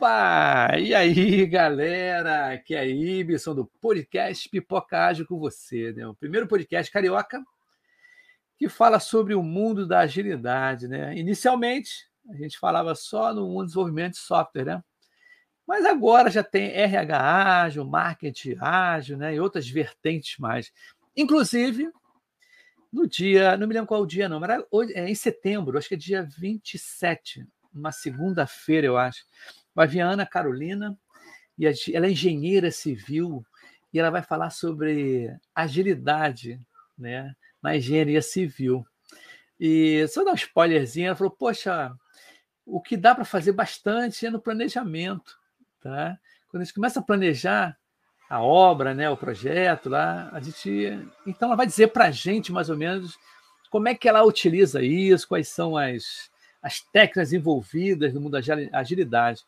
Opa! E aí, galera? Aqui é Ibson do podcast Pipoca Ágil com você, né? O primeiro podcast carioca que fala sobre o mundo da agilidade, né? Inicialmente, a gente falava só no mundo do desenvolvimento de software, né? Mas agora já tem RH ágil, marketing ágil, né? E outras vertentes mais. Inclusive, no dia, não me lembro qual dia, não, mas era é em setembro, acho que é dia 27, uma segunda-feira, eu acho. Vai vir a Ana Carolina, e ela é engenheira civil, e ela vai falar sobre agilidade né, na engenharia civil. E só dar um spoilerzinho, ela falou: Poxa, o que dá para fazer bastante é no planejamento. Tá? Quando a gente começa a planejar a obra, né, o projeto lá, a gente. Então, ela vai dizer para a gente, mais ou menos, como é que ela utiliza isso, quais são as, as técnicas envolvidas no mundo da agilidade.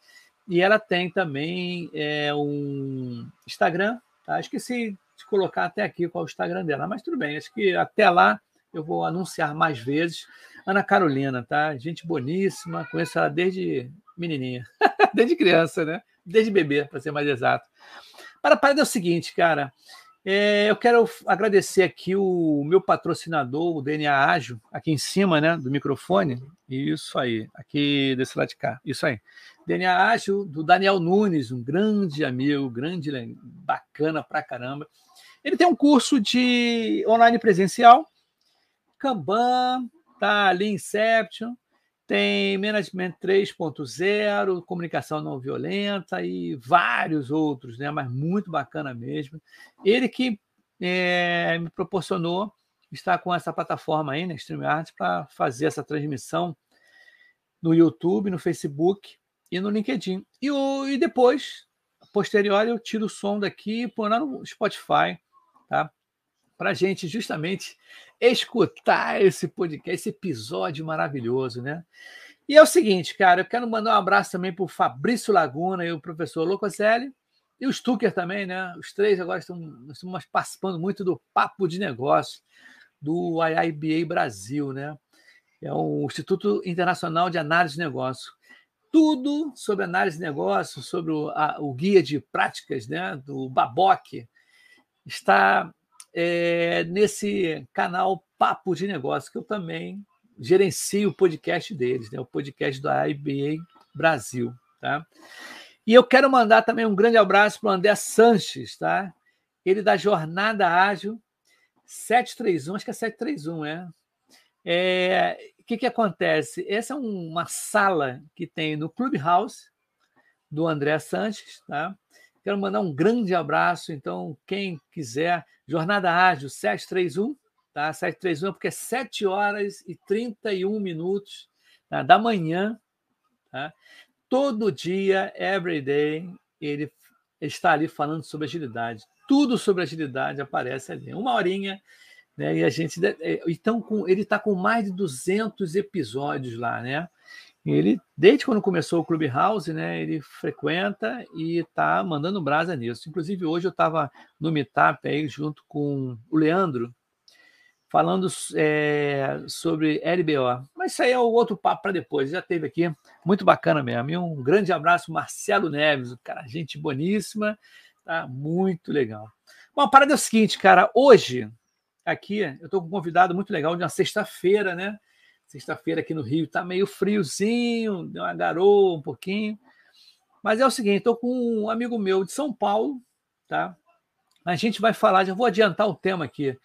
E ela tem também é, um Instagram, tá? Esqueci de colocar até aqui qual é o Instagram dela, mas tudo bem, acho que até lá eu vou anunciar mais vezes. Ana Carolina, tá? Gente boníssima, conheço ela desde menininha, desde criança, né? Desde bebê, para ser mais exato. Para a parada é o seguinte, cara. É, eu quero agradecer aqui o meu patrocinador, o DNA Ágil, aqui em cima né, do microfone. Isso aí, aqui desse lado de cá. Isso aí. DNA Ágil, do Daniel Nunes, um grande amigo, grande, bacana pra caramba. Ele tem um curso de online presencial, Kanban, tá? Lean Inception, tem Management 3.0, comunicação não violenta e vários outros, né? mas muito bacana mesmo. Ele que é, me proporcionou estar com essa plataforma aí, né, StreamYard, para fazer essa transmissão no YouTube, no Facebook e no LinkedIn. E, o, e depois, posterior, eu tiro o som daqui e põe lá no Spotify, tá? Para a gente justamente escutar esse podcast, esse episódio maravilhoso, né? E é o seguinte, cara, eu quero mandar um abraço também para o Fabrício Laguna e o professor Locoselli e o Stucker também, né? Os três agora estão, estamos participando muito do Papo de Negócio do IIBA Brasil, né? É o Instituto Internacional de Análise de Negócio. Tudo sobre análise de negócio, sobre o, a, o guia de práticas né, do Baboc, está é, nesse canal Papo de Negócio, que eu também gerencio o podcast deles, né, o podcast do IBA Brasil. Tá? E eu quero mandar também um grande abraço para o André Sanches, tá? ele da Jornada Ágil 731, acho que é 731, é. é o que, que acontece? Essa é uma sala que tem no Clubhouse do André Sanches, tá? Quero mandar um grande abraço. Então, quem quiser, Jornada Ágil 731, tá? 731, porque é 7 horas e 31 minutos tá? da manhã, tá? Todo dia, every day, ele está ali falando sobre agilidade. Tudo sobre agilidade aparece ali. Uma horinha, né? E a gente. É, então, ele está com mais de 200 episódios lá, né? Ele, desde quando começou o Clubhouse, né, ele frequenta e está mandando brasa nisso. Inclusive, hoje eu estava no Meetup aí junto com o Leandro, falando é, sobre LBO. Mas isso aí é o outro papo para depois. Já teve aqui, muito bacana mesmo. E um grande abraço, Marcelo Neves, cara, gente boníssima, tá muito legal. Bom, a parada é o seguinte, cara, hoje, aqui, eu estou com um convidado muito legal de uma sexta-feira, né? Sexta-feira aqui no Rio está meio friozinho, deu uma garoa um pouquinho. Mas é o seguinte, estou com um amigo meu de São Paulo, tá? A gente vai falar, já vou adiantar o tema aqui.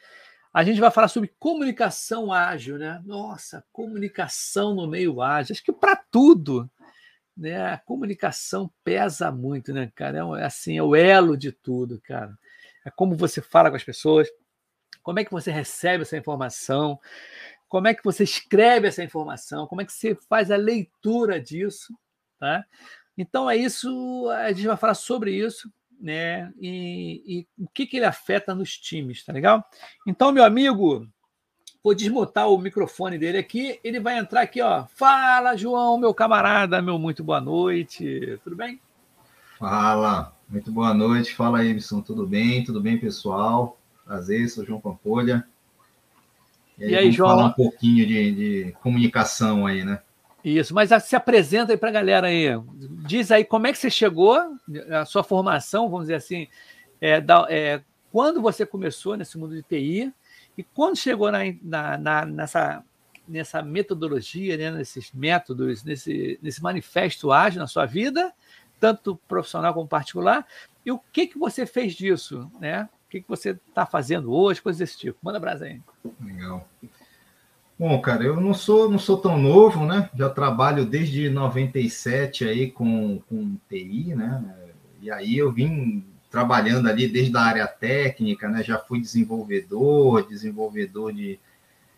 A gente vai falar sobre comunicação ágil, né? Nossa, comunicação no meio ágil. Acho que para tudo, né? A comunicação pesa muito, né, cara? É assim, é o elo de tudo, cara. É como você fala com as pessoas, como é que você recebe essa informação, como é que você escreve essa informação, como é que você faz a leitura disso, tá? Então é isso, a gente vai falar sobre isso, né? E, e o que, que ele afeta nos times, tá legal? Então, meu amigo, vou desmutar o microfone dele aqui, ele vai entrar aqui, ó. Fala, João, meu camarada, meu muito boa noite, tudo bem? Fala, muito boa noite, fala Ibson, tudo bem? Tudo bem, pessoal? Prazer, sou João Pampolha. E aí, e aí João? Falar um pouquinho de, de, comunicação aí, né? Isso, mas se apresenta aí para a galera aí. Diz aí como é que você chegou, a sua formação, vamos dizer assim, é, da, é, quando você começou nesse mundo de TI e quando chegou na, na, na, nessa, nessa metodologia, né, nesses métodos, nesse, nesse manifesto ágil na sua vida, tanto profissional como particular, e o que, que você fez disso, né? O que, que você está fazendo hoje, coisas desse tipo. Manda brasa aí. Legal. Bom, cara, eu não sou, não sou tão novo, né? Já trabalho desde 97 aí com, com TI, né? E aí eu vim trabalhando ali desde a área técnica, né? Já fui desenvolvedor, desenvolvedor de,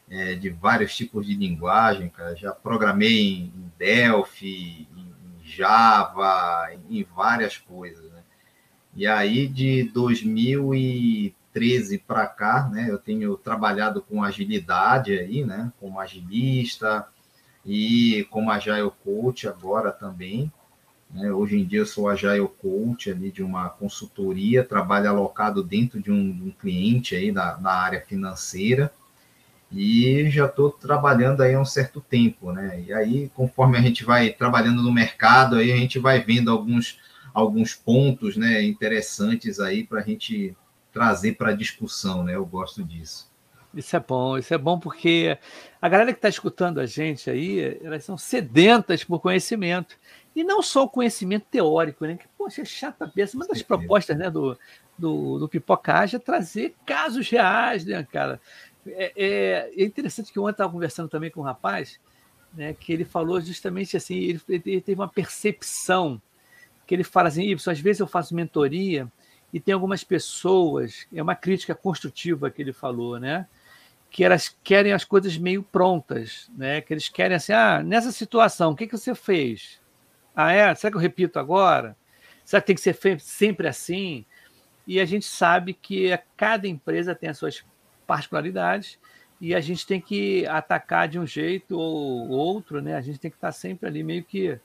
é, de vários tipos de linguagem, cara. Já programei em Delphi, em Java, em várias coisas? E aí de 2000 e 13 para cá, né, eu tenho trabalhado com agilidade aí, né, como agilista e como Agile Coach agora também. Né, hoje em dia eu sou Agile Coach ali de uma consultoria, trabalho alocado dentro de um, um cliente aí da, na área financeira e já estou trabalhando aí há um certo tempo, né? E aí, conforme a gente vai trabalhando no mercado, aí a gente vai vendo alguns, alguns pontos, né, interessantes aí para a gente trazer para a discussão, né? Eu gosto disso. Isso é bom, isso é bom porque a galera que está escutando a gente aí, elas são sedentas por conhecimento. E não só o conhecimento teórico, né? Que, poxa, é chata peça. Uma das propostas né, do, do, do Pipocage é trazer casos reais, né, cara? É, é, é interessante que ontem eu estava conversando também com um rapaz, né, que ele falou justamente assim, ele, ele teve uma percepção, que ele fala assim, às vezes eu faço mentoria e tem algumas pessoas, é uma crítica construtiva que ele falou, né? Que elas querem as coisas meio prontas, né? Que eles querem assim, ah, nessa situação, o que, que você fez? Ah, é? Será que eu repito agora? Será que tem que ser sempre assim? E a gente sabe que cada empresa tem as suas particularidades e a gente tem que atacar de um jeito ou outro, né? A gente tem que estar sempre ali meio que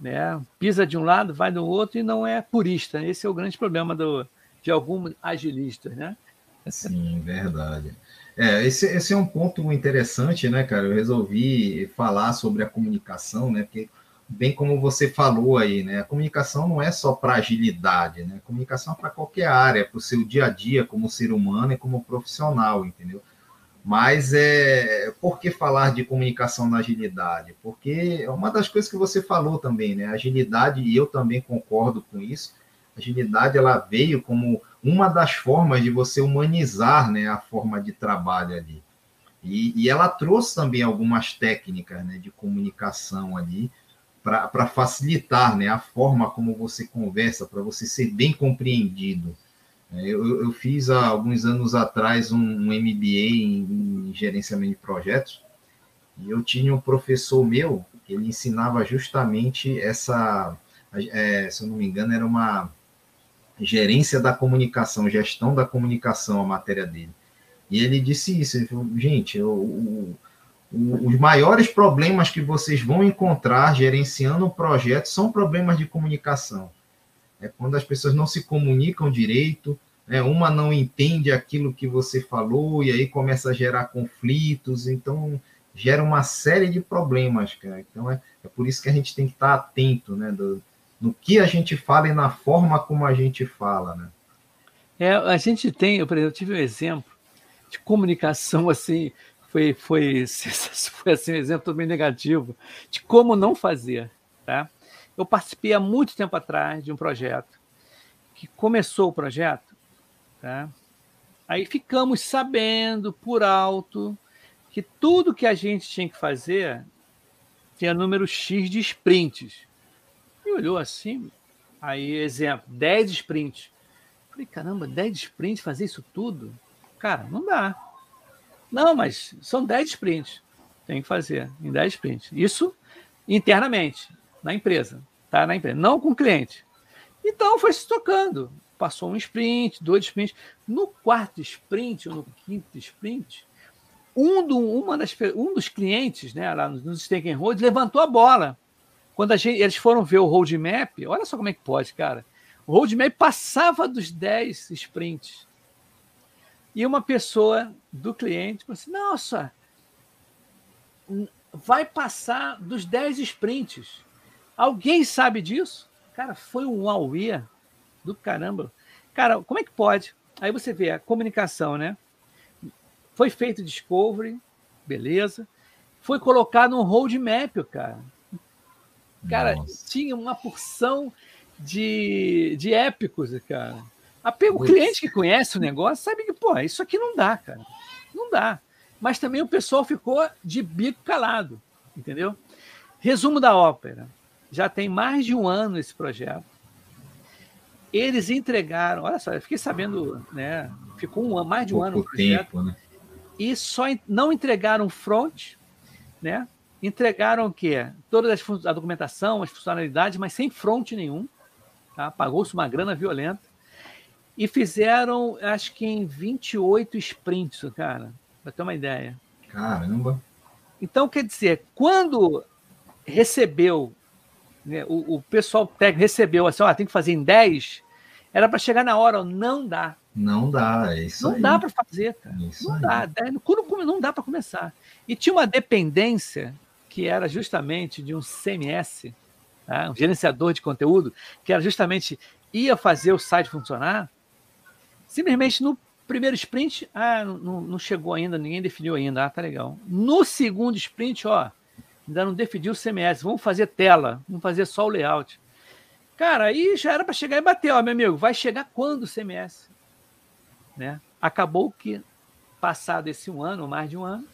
né? Pisa de um lado, vai do outro e não é purista. Esse é o grande problema do, de alguns agilistas, né? Sim, verdade. É, esse, esse é um ponto interessante, né, cara? Eu resolvi falar sobre a comunicação, né? Porque, bem como você falou aí, né? A comunicação não é só para agilidade, né? A comunicação é para qualquer área, para o seu dia a dia, como ser humano e como profissional, entendeu? Mas é por que falar de comunicação na agilidade? Porque é uma das coisas que você falou também, né? agilidade, e eu também concordo com isso, agilidade ela veio como uma das formas de você humanizar né, a forma de trabalho ali. E, e ela trouxe também algumas técnicas né, de comunicação ali para facilitar né, a forma como você conversa, para você ser bem compreendido. É, eu, eu, fiz há alguns anos atrás um, um MBA em, em, gerenciamento de projetos e eu tinha um professor meu ele ensinava justamente essa, é, se eu não me engano, era uma gerência da comunicação, gestão da comunicação, a matéria dele. E ele disse isso, ele falou, gente, o, o, o, os maiores problemas que vocês vão encontrar gerenciando um projeto são problemas de comunicação é quando as pessoas não se comunicam direito, né? uma não entende aquilo que você falou e aí começa a gerar conflitos, então gera uma série de problemas, cara. Então é, é por isso que a gente tem que estar atento, né, do, no que a gente fala e na forma como a gente fala, né? É, a gente tem, eu, eu tive um exemplo de comunicação assim, foi, foi, foi assim, um exemplo também negativo de como não fazer, tá? Eu participei há muito tempo atrás de um projeto que começou o projeto, tá? aí ficamos sabendo por alto que tudo que a gente tinha que fazer tinha número X de sprints. E olhou assim, aí, exemplo, 10 sprints. Falei, caramba, 10 sprints, fazer isso tudo? Cara, não dá. Não, mas são 10 sprints. Tem que fazer em 10 sprints. Isso internamente na empresa, tá? Na empresa, não com o cliente. Então foi se tocando. Passou um sprint, dois sprints. No quarto sprint ou no quinto sprint, um, do, uma das, um dos clientes, né, lá nos Stake and Hold, levantou a bola. Quando a gente, eles foram ver o roadmap, olha só como é que pode, cara. O roadmap passava dos 10 sprints. E uma pessoa do cliente falou assim: Nossa, vai passar dos 10 sprints. Alguém sabe disso? Cara, foi um auê do caramba. Cara, como é que pode? Aí você vê a comunicação, né? Foi feito discovery, beleza. Foi colocado um roadmap, cara. Cara, Nossa. tinha uma porção de, de épicos, cara. O cliente que conhece o negócio sabe que, pô, isso aqui não dá, cara. Não dá. Mas também o pessoal ficou de bico calado, entendeu? Resumo da ópera. Já tem mais de um ano esse projeto. Eles entregaram, olha só, eu fiquei sabendo, né? Ficou um, mais de um Pouco ano o projeto. Tempo, né? E só não entregaram front, né? Entregaram o quê? Toda a documentação, as funcionalidades, mas sem front nenhum. Tá? Pagou-se uma grana violenta. E fizeram, acho que em 28 sprints, cara, para ter uma ideia. Caramba! Então, quer dizer, quando recebeu, o, o, pessoal técnico recebeu assim, ó, tem que fazer em 10, era para chegar na hora, ó, não dá. Não dá, é isso Não aí. dá para fazer, cara. Isso não aí. dá. Não dá para começar. E tinha uma dependência que era justamente de um CMS, tá? um gerenciador de conteúdo, que era justamente ia fazer o site funcionar, simplesmente no primeiro sprint, ah, não, não chegou ainda, ninguém definiu ainda, ah, tá legal. No segundo sprint, ó, ainda não definiu o CMS, vamos fazer tela, vamos fazer só o layout. Cara, aí já era para chegar e bater, ó, meu amigo, vai chegar quando o CMS? Né? Acabou que, passado esse um ano, ou mais de um ano,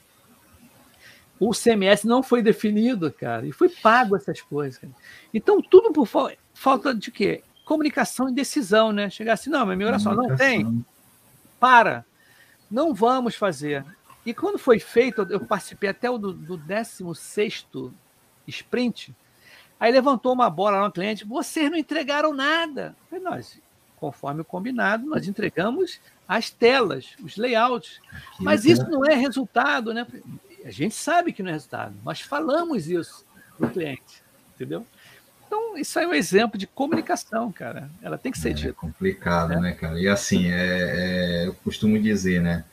o CMS não foi definido, cara, e foi pago essas coisas. Cara. Então, tudo por fa falta de quê? Comunicação e decisão, né? Chegar assim, não, meu amigo, olha só, não tem. Para. Não vamos fazer. E quando foi feito, eu participei até o do, do 16 sprint. Aí levantou uma bola lá no cliente, vocês não entregaram nada. falei, nós, conforme o combinado, nós entregamos as telas, os layouts. Mas isso não é resultado, né? A gente sabe que não é resultado, nós falamos isso para o cliente, entendeu? Então, isso é um exemplo de comunicação, cara. Ela tem que ser é, dita. É complicado, né? né, cara? E assim, é, é, eu costumo dizer, né?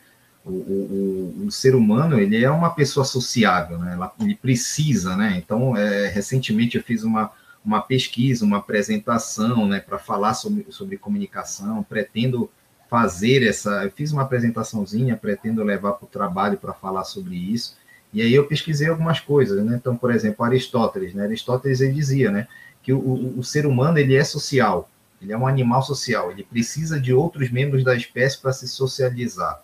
O, o, o, ser humano, ele é uma pessoa sociável, né? Ele precisa, né? Então, é, recentemente eu fiz uma, uma pesquisa, uma apresentação, né? Para falar sobre, sobre comunicação. Pretendo fazer essa... Eu fiz uma apresentaçãozinha, pretendo levar para o trabalho para falar sobre isso. E aí eu pesquisei algumas coisas, né? Então, por exemplo, Aristóteles, né? Aristóteles ele dizia, né? Que o, o, ser humano ele é social, ele é um animal social, ele precisa de outros membros da espécie para se socializar.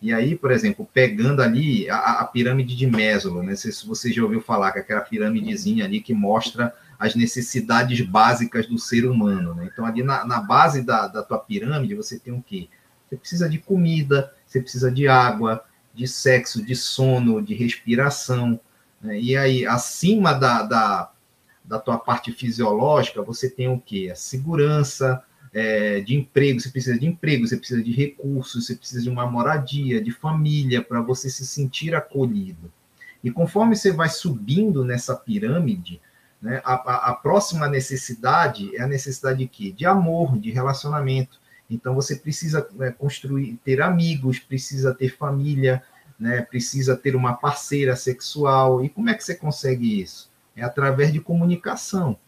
E aí, por exemplo, pegando ali a, a pirâmide de Maslow, né? Se você já ouviu falar que é aquela pirâmidezinha ali que mostra as necessidades básicas do ser humano, né? Então, ali na, na base da, da tua pirâmide, você tem o quê? Você precisa de comida, você precisa de água, de sexo, de sono, de respiração. Né? E aí, acima da, da, da tua parte fisiológica, você tem o quê? A segurança é, de emprego, você precisa de emprego, você precisa de recursos, você precisa de uma moradia, de família, para você se sentir acolhido. E conforme você vai subindo nessa pirâmide, né, a, a, próxima necessidade é a necessidade de quê? De amor, de relacionamento. Então você precisa né, construir, ter amigos, precisa ter família, né, precisa ter uma parceira sexual. E como é que você consegue isso? É através de comunicação.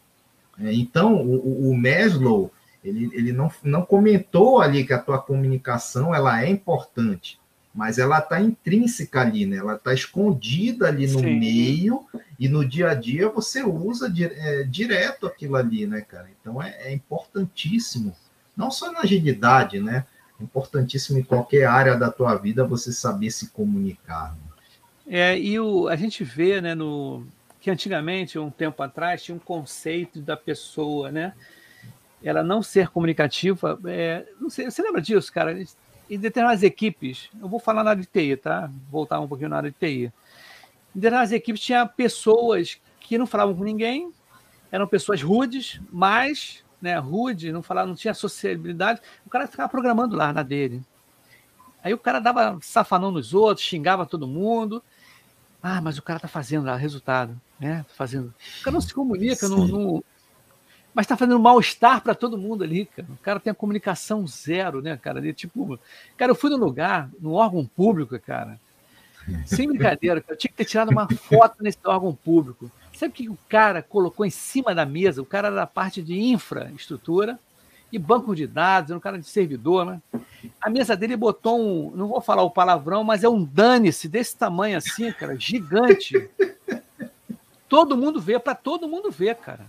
É, então o, o Maslow ele, ele não, não comentou ali que a tua comunicação ela é importante, mas ela está intrínseca ali, né? Ela está escondida ali no Sim. meio e no dia a dia você usa é, direto aquilo ali, né, cara? Então é, é importantíssimo não só na agilidade, né? É importantíssimo em qualquer área da tua vida você saber se comunicar. Né? É, e o, a gente vê, né, no, que antigamente, um tempo atrás, tinha um conceito da pessoa, né? Ela não ser comunicativa. É, não sei, você lembra disso, cara? Em determinadas equipes, eu vou falar na área de TI, tá? Voltar um pouquinho na área de TI. Em determinadas equipes tinha pessoas que não falavam com ninguém, eram pessoas rudes, mas né, rude, não falava, não tinha sociabilidade, o cara ficava programando lá na dele. Aí o cara dava safanão nos outros, xingava todo mundo. Ah, mas o cara tá fazendo lá, resultado, né? Tá fazendo. O cara não se comunica, não, não, mas tá fazendo mal-estar para todo mundo ali, cara. O cara tem a comunicação zero, né, cara? Ele, tipo, cara, eu fui no lugar, no órgão público, cara. Sem brincadeira, eu tinha que ter tirado uma foto nesse órgão público. Sabe o que o cara colocou em cima da mesa? O cara era da parte de infraestrutura e banco de dados, era um cara de servidor, né? A mesa dele botou um, não vou falar o palavrão, mas é um dane-se desse tamanho assim, cara, gigante. todo mundo vê, para todo mundo ver, cara.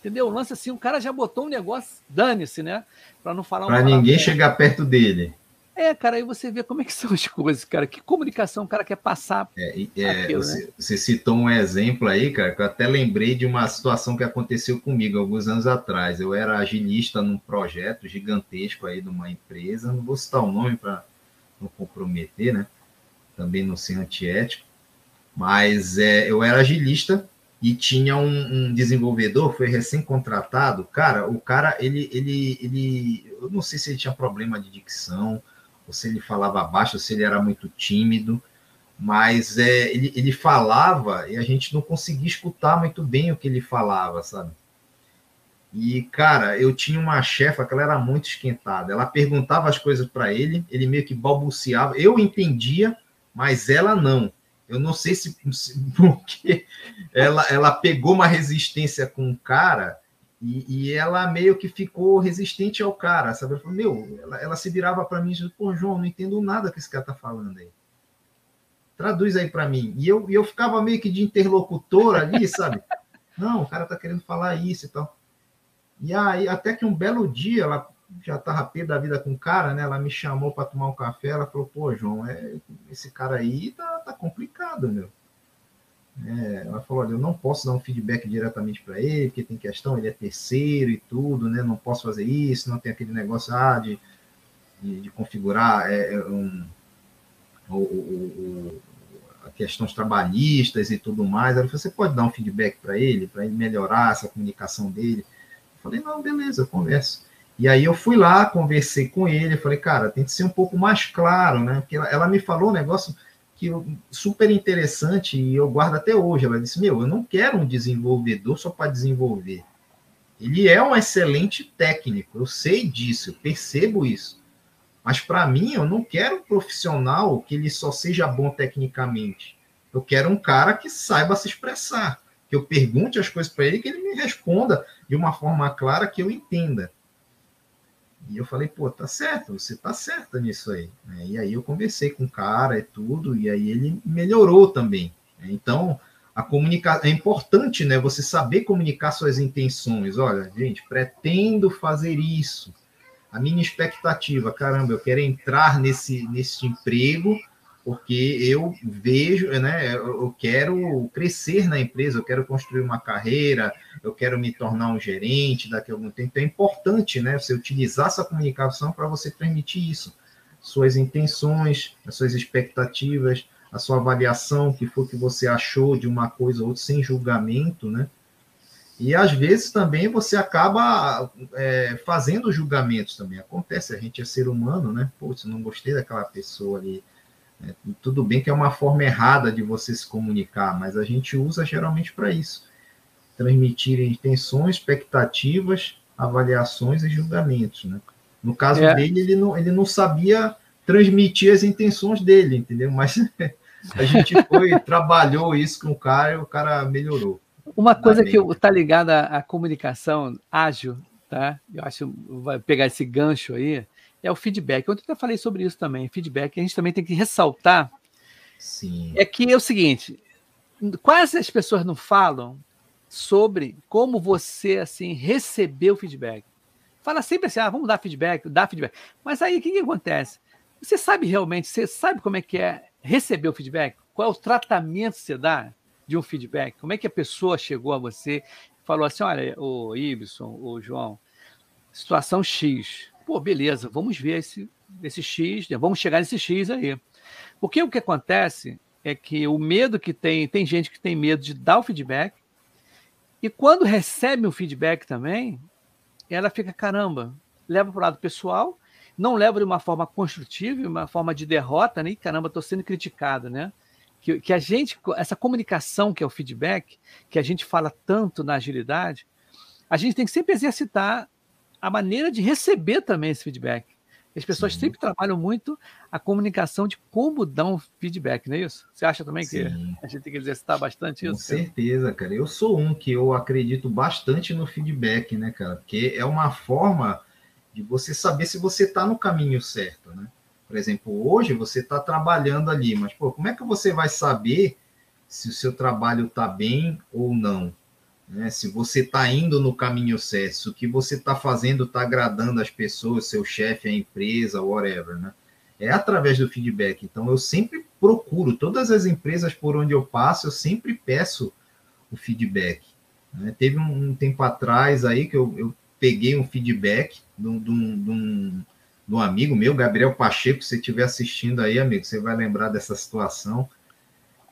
Entendeu? O lance assim, o cara já botou um negócio, dane-se, né? Para não falar Para ninguém chegar perto dele. É, cara, aí você vê como é que são as coisas, cara. Que comunicação o cara quer passar. É, é, aquilo, você, né? você, citou um exemplo aí, cara, que eu até lembrei de uma situação que aconteceu comigo alguns anos atrás. Eu era agilista num projeto gigantesco aí de uma empresa, não vou citar o nome para não comprometer, né? Também não ser antiético. Mas é, eu era agilista e tinha um, um desenvolvedor, foi recém-contratado. Cara, o cara, ele, ele, ele, eu não sei se ele tinha problema de dicção, ou se ele falava baixo, ou se ele era muito tímido, mas é, ele, ele falava e a gente não conseguia escutar muito bem o que ele falava, sabe? E, cara, eu tinha uma chefa que ela era muito esquentada. Ela perguntava as coisas para ele, ele meio que balbuciava. Eu entendia, mas ela não. Eu não sei se, se porque ela, ela pegou uma resistência com o cara e, e, ela meio que ficou resistente ao cara, sabe? Falou, meu, ela, ela se virava para mim e disse, pô, João, não entendo nada que esse cara tá falando aí. Traduz aí para mim. E eu, eu ficava meio que de interlocutor ali, sabe? Não, o cara tá querendo falar isso e tal. E aí, até que um belo dia, ela já tava pé da vida com o cara, né? Ela me chamou para tomar um café, ela falou, pô, João, é, esse cara aí tá, tá complicado, meu. É, ela falou: olha, eu não posso dar um feedback diretamente para ele, porque tem questão, ele é terceiro e tudo, né? Não posso fazer isso, não tem aquele negócio ah, de, de, de configurar é, é um, o, o, o, questões trabalhistas e tudo mais. Ela falou: você pode dar um feedback para ele, para ele melhorar essa comunicação dele? Eu falei: não, beleza, converso. E aí eu fui lá, conversei com ele, falei, cara, tem que ser um pouco mais claro, né? Porque ela, ela me falou um negócio que super interessante e eu guardo até hoje. Ela disse: Meu, eu não quero um desenvolvedor só para desenvolver. Ele é um excelente técnico, eu sei disso, eu percebo isso. Mas para mim, eu não quero um profissional que ele só seja bom tecnicamente. Eu quero um cara que saiba se expressar, que eu pergunte as coisas para ele, que ele me responda de uma forma clara que eu entenda. E eu falei, pô, tá certo, você tá certa nisso aí. Né? E aí eu conversei com o cara e tudo, e aí ele melhorou também. Né? Então, a comunicação é importante, né? Você saber comunicar suas intenções. Olha, gente, pretendo fazer isso. A minha expectativa, caramba, eu quero entrar nesse, nesse emprego porque eu vejo, né, eu quero crescer na empresa, eu quero construir uma carreira, eu quero me tornar um gerente daqui a algum tempo. Então é importante, né, você utilizar essa comunicação para você transmitir isso, suas intenções, as suas expectativas, a sua avaliação, que foi que você achou de uma coisa ou outra, sem julgamento, né? E às vezes também você acaba é, fazendo julgamentos também. Acontece, a gente é ser humano, né? Pô, se não gostei daquela pessoa ali, é, tudo bem que é uma forma errada de você se comunicar, mas a gente usa geralmente para isso. Transmitir intenções, expectativas, avaliações e julgamentos. Né? No caso é. dele, ele não, ele não sabia transmitir as intenções dele, entendeu? Mas a gente foi, trabalhou isso com o cara e o cara melhorou. Uma coisa que está ligada à comunicação ágil, tá? Eu acho que vai pegar esse gancho aí, é o feedback. Ontem eu falei sobre isso também. Feedback, a gente também tem que ressaltar. Sim. É que é o seguinte: quase as pessoas não falam sobre como você assim recebeu feedback. Fala sempre assim, ah, vamos dar feedback, dar feedback. Mas aí o que, que acontece? Você sabe realmente, você sabe como é que é receber o feedback? Qual é o tratamento que você dá de um feedback? Como é que a pessoa chegou a você falou assim, olha, o Ibson, o João, situação X, pô, beleza, vamos ver esse, esse X, né? vamos chegar nesse X aí. Porque o que acontece é que o medo que tem, tem gente que tem medo de dar o feedback, e quando recebe o feedback também, ela fica, caramba, leva para o lado pessoal, não leva de uma forma construtiva, uma forma de derrota, né? Caramba, estou sendo criticado, né? Que, que a gente, essa comunicação que é o feedback, que a gente fala tanto na agilidade, a gente tem que sempre exercitar a maneira de receber também esse feedback. As pessoas Sim. sempre trabalham muito a comunicação de como dar um feedback, não é isso? Você acha também que Sim. a gente tem que exercitar bastante isso? Com certeza, cara. Eu sou um que eu acredito bastante no feedback, né, cara? Porque é uma forma de você saber se você está no caminho certo, né? Por exemplo, hoje você está trabalhando ali, mas pô, como é que você vai saber se o seu trabalho está bem ou não? Né? Se você está indo no caminho certo, se o que você está fazendo está agradando as pessoas, seu chefe, a empresa, whatever, né? É através do feedback. Então, eu sempre procuro, todas as empresas por onde eu passo, eu sempre peço o feedback. Né? Teve um, um, tempo atrás aí que eu, eu peguei um feedback de um, amigo meu, Gabriel Pacheco, se você estiver assistindo aí, amigo, você vai lembrar dessa situação.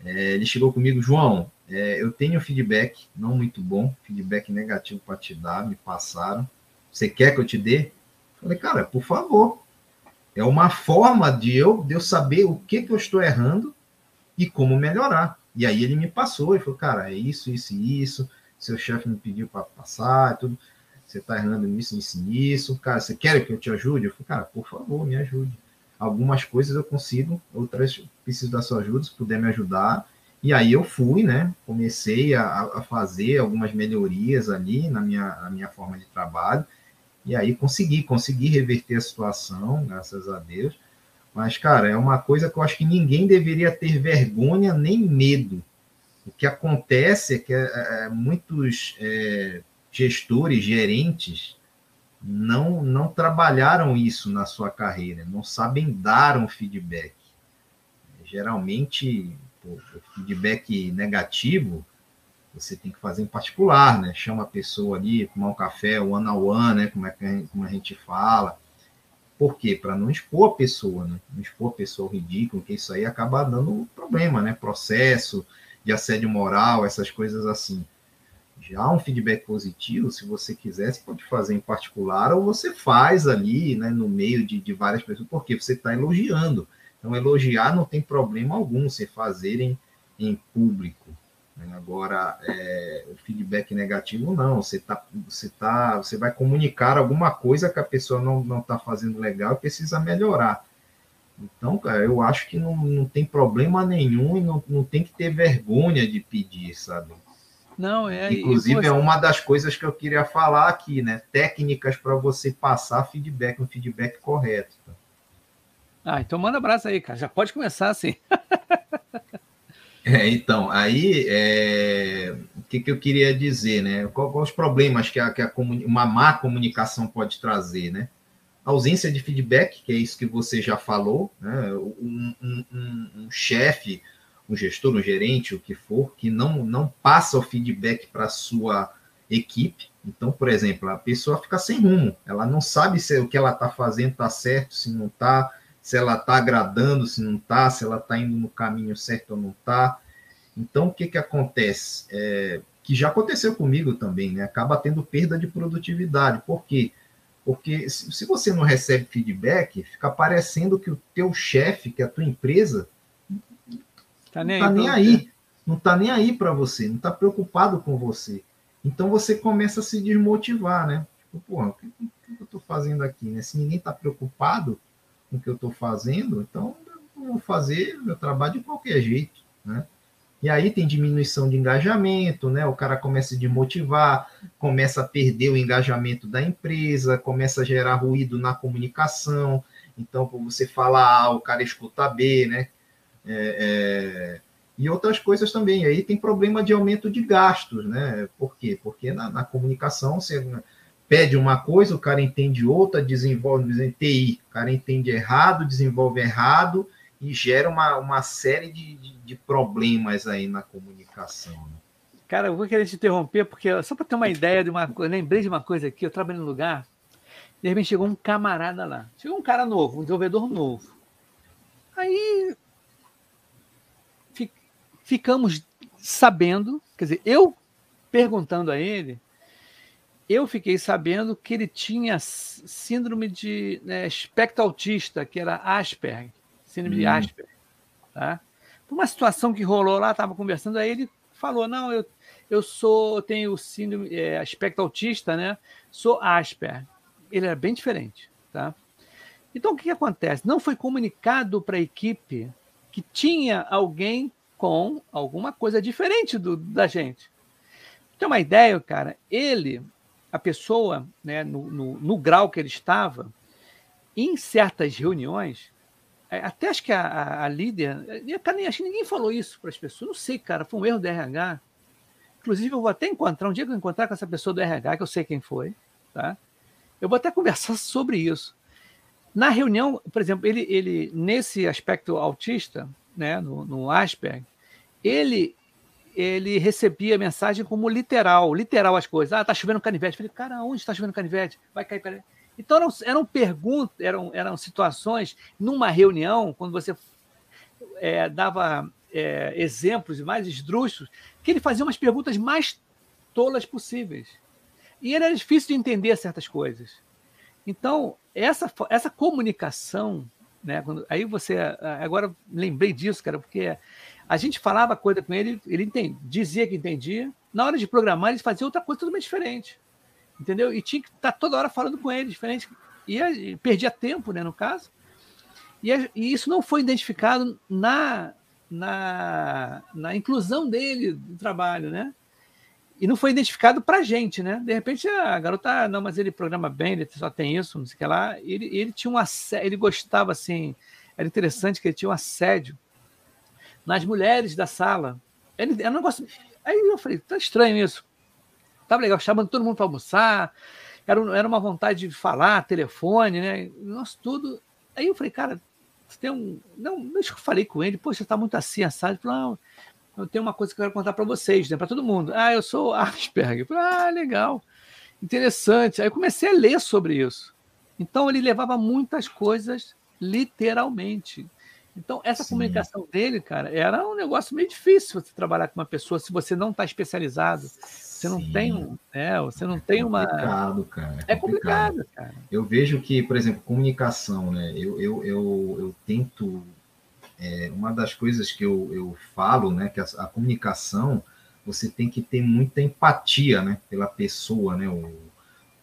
É, ele chegou comigo, João, é, eu tenho feedback não muito bom, feedback negativo para te dar, me passaram. Você quer que eu te dê? Falei, cara, por favor. É uma forma de eu, de eu saber o que, que eu estou errando e como melhorar. E aí ele me passou e falou, cara, é isso, isso e isso. Seu chefe me pediu para passar, tudo. Você está errando nisso, nisso, nisso. Cara, você quer que eu te ajude? Eu falei, cara, por favor, me ajude. Algumas coisas eu consigo, outras preciso da sua ajuda, se puder me ajudar e aí eu fui, né? Comecei a, a, fazer algumas melhorias ali na minha, na minha forma de trabalho. E aí consegui, consegui reverter a situação, graças a Deus. Mas, cara, é uma coisa que eu acho que ninguém deveria ter vergonha nem medo. O que acontece é que é, é, muitos é, gestores, gerentes, não, não trabalharam isso na sua carreira, não sabem dar um feedback. Geralmente o feedback negativo, você tem que fazer em particular, né? Chama a pessoa ali, tomar um café, one on one, né? Como, é que a gente, como a gente fala. Por quê? Para não expor a pessoa, né? Não expor a pessoa ridículo, que isso aí acaba dando problema, né? Processo de assédio moral, essas coisas assim. Já um feedback positivo, se você quiser, você pode fazer em particular, ou você faz ali, né, no meio de, de várias pessoas, porque você está elogiando. Então, elogiar não tem problema algum se fazerem em público. Né? Agora, é, o feedback negativo não. Você tá, você tá, você vai comunicar alguma coisa que a pessoa não não está fazendo legal e precisa melhorar. Então, cara, eu acho que não, não tem problema nenhum e não, não tem que ter vergonha de pedir, sabe? Não, é. Inclusive, é uma das coisas que eu queria falar aqui, né? Técnicas para você passar feedback, um feedback correto. Tá? Ah, então manda abraço aí, cara. Já pode começar assim. é, então, aí é... o que, que eu queria dizer, né? Quais os problemas que, a, que a uma má comunicação pode trazer, né? A ausência de feedback, que é isso que você já falou, né? Um, um, um, um chefe, um gestor, um gerente, o que for, que não, não passa o feedback para a sua equipe. Então, por exemplo, a pessoa fica sem rumo, ela não sabe se o que ela está fazendo está certo, se não está, se ela está agradando, se não está, se ela está indo no caminho certo ou não está. Então, o que, que acontece? É, que já aconteceu comigo também, né? Acaba tendo perda de produtividade. Por quê? Porque se você não recebe feedback, fica parecendo que o teu chefe, que é a tua empresa, tá nem não está nem aí. Não está nem aí para você, não está preocupado com você. Então você começa a se desmotivar, né? Tipo, porra, o que, o que eu estou fazendo aqui? Né? Se ninguém está preocupado, com o que eu estou fazendo, então eu vou fazer meu trabalho de qualquer jeito, né? E aí tem diminuição de engajamento, né? O cara começa a desmotivar, começa a perder o engajamento da empresa, começa a gerar ruído na comunicação. Então, por você falar A, o cara escuta B, né? É, é... E outras coisas também. Aí tem problema de aumento de gastos, né? Por quê? Porque na, na comunicação você pede uma coisa, o cara entende outra, desenvolve em TI, o cara entende errado, desenvolve errado e gera uma, uma série de, de, de problemas aí na comunicação. Né? Cara, eu vou querer te interromper, porque só para ter uma ideia de uma coisa, lembrei de uma coisa aqui, eu trabalhei num lugar, de repente chegou um camarada lá, chegou um cara novo, um desenvolvedor novo. Aí ficamos sabendo, quer dizer, eu perguntando a ele eu fiquei sabendo que ele tinha síndrome de né, espectro autista, que era Asperger, síndrome hum. de Asperger. Tá? Por uma situação que rolou lá, estava conversando, aí ele falou: Não, eu, eu sou, tenho síndrome, é, espectro autista, né? Sou Asperger. Ele era bem diferente. Tá? Então, o que, que acontece? Não foi comunicado para a equipe que tinha alguém com alguma coisa diferente do, da gente. Tem uma ideia, cara? Ele, a pessoa, né, no, no, no grau que ele estava, em certas reuniões, é, até acho que a, a, a líder, acho que ninguém falou isso para as pessoas, não sei, cara, foi um erro do RH. Inclusive, eu vou até encontrar, um dia que eu encontrar com essa pessoa do RH, que eu sei quem foi, tá? Eu vou até conversar sobre isso. Na reunião, por exemplo, ele, ele nesse aspecto autista, né, no, no Asperger, ele ele recebia a mensagem como literal, literal as coisas. Ah, tá chovendo canivete. Eu falei, cara, onde está chovendo canivete? Vai cair canivete. Então eram, eram perguntas, eram, eram situações, numa reunião, quando você é, dava é, exemplos mais esdrúxulos, que ele fazia umas perguntas mais tolas possíveis. E era difícil de entender certas coisas. Então, essa, essa comunicação, né, quando, aí você. Agora lembrei disso, cara, porque a gente falava coisa com ele, ele entendia, dizia que entendia. Na hora de programar, ele fazia outra coisa totalmente diferente. Entendeu? E tinha que estar tá toda hora falando com ele, diferente. E, perdia tempo, né, no caso. E, e, isso não foi identificado na, na, na inclusão dele no trabalho, né? E não foi identificado para a gente, né? De repente a garota, ah, não, mas ele programa bem, ele só tem isso, não sei o que lá. Ele, ele tinha um assédio, ele gostava assim, era interessante que ele tinha um assédio nas mulheres da sala. Ele, era um negócio. Aí eu falei, tá estranho isso. Tava legal, chamando todo mundo para almoçar. Era, era uma vontade de falar, telefone, né? Nossa, tudo. Aí eu falei, cara, você tem um. Não, eu falei com ele, poxa, tá muito assim, assado. Ele falou, não, eu tenho uma coisa que eu quero contar para vocês, né? Para todo mundo. Ah, eu sou Asperger. Eu falei, ah, legal. Interessante. Aí eu comecei a ler sobre isso. Então ele levava muitas coisas literalmente. Então, essa Sim. comunicação dele, cara, era um negócio meio difícil você trabalhar com uma pessoa se você não está especializado. Você não Sim. tem um. É, você não tem uma. Complicado, cara. É, é complicado. complicado, cara. Eu vejo que, por exemplo, comunicação, né? Eu, eu, eu, eu tento. É, uma das coisas que eu, eu falo, né? Que a, a, comunicação você tem que ter muita empatia, né? Pela pessoa, né? O,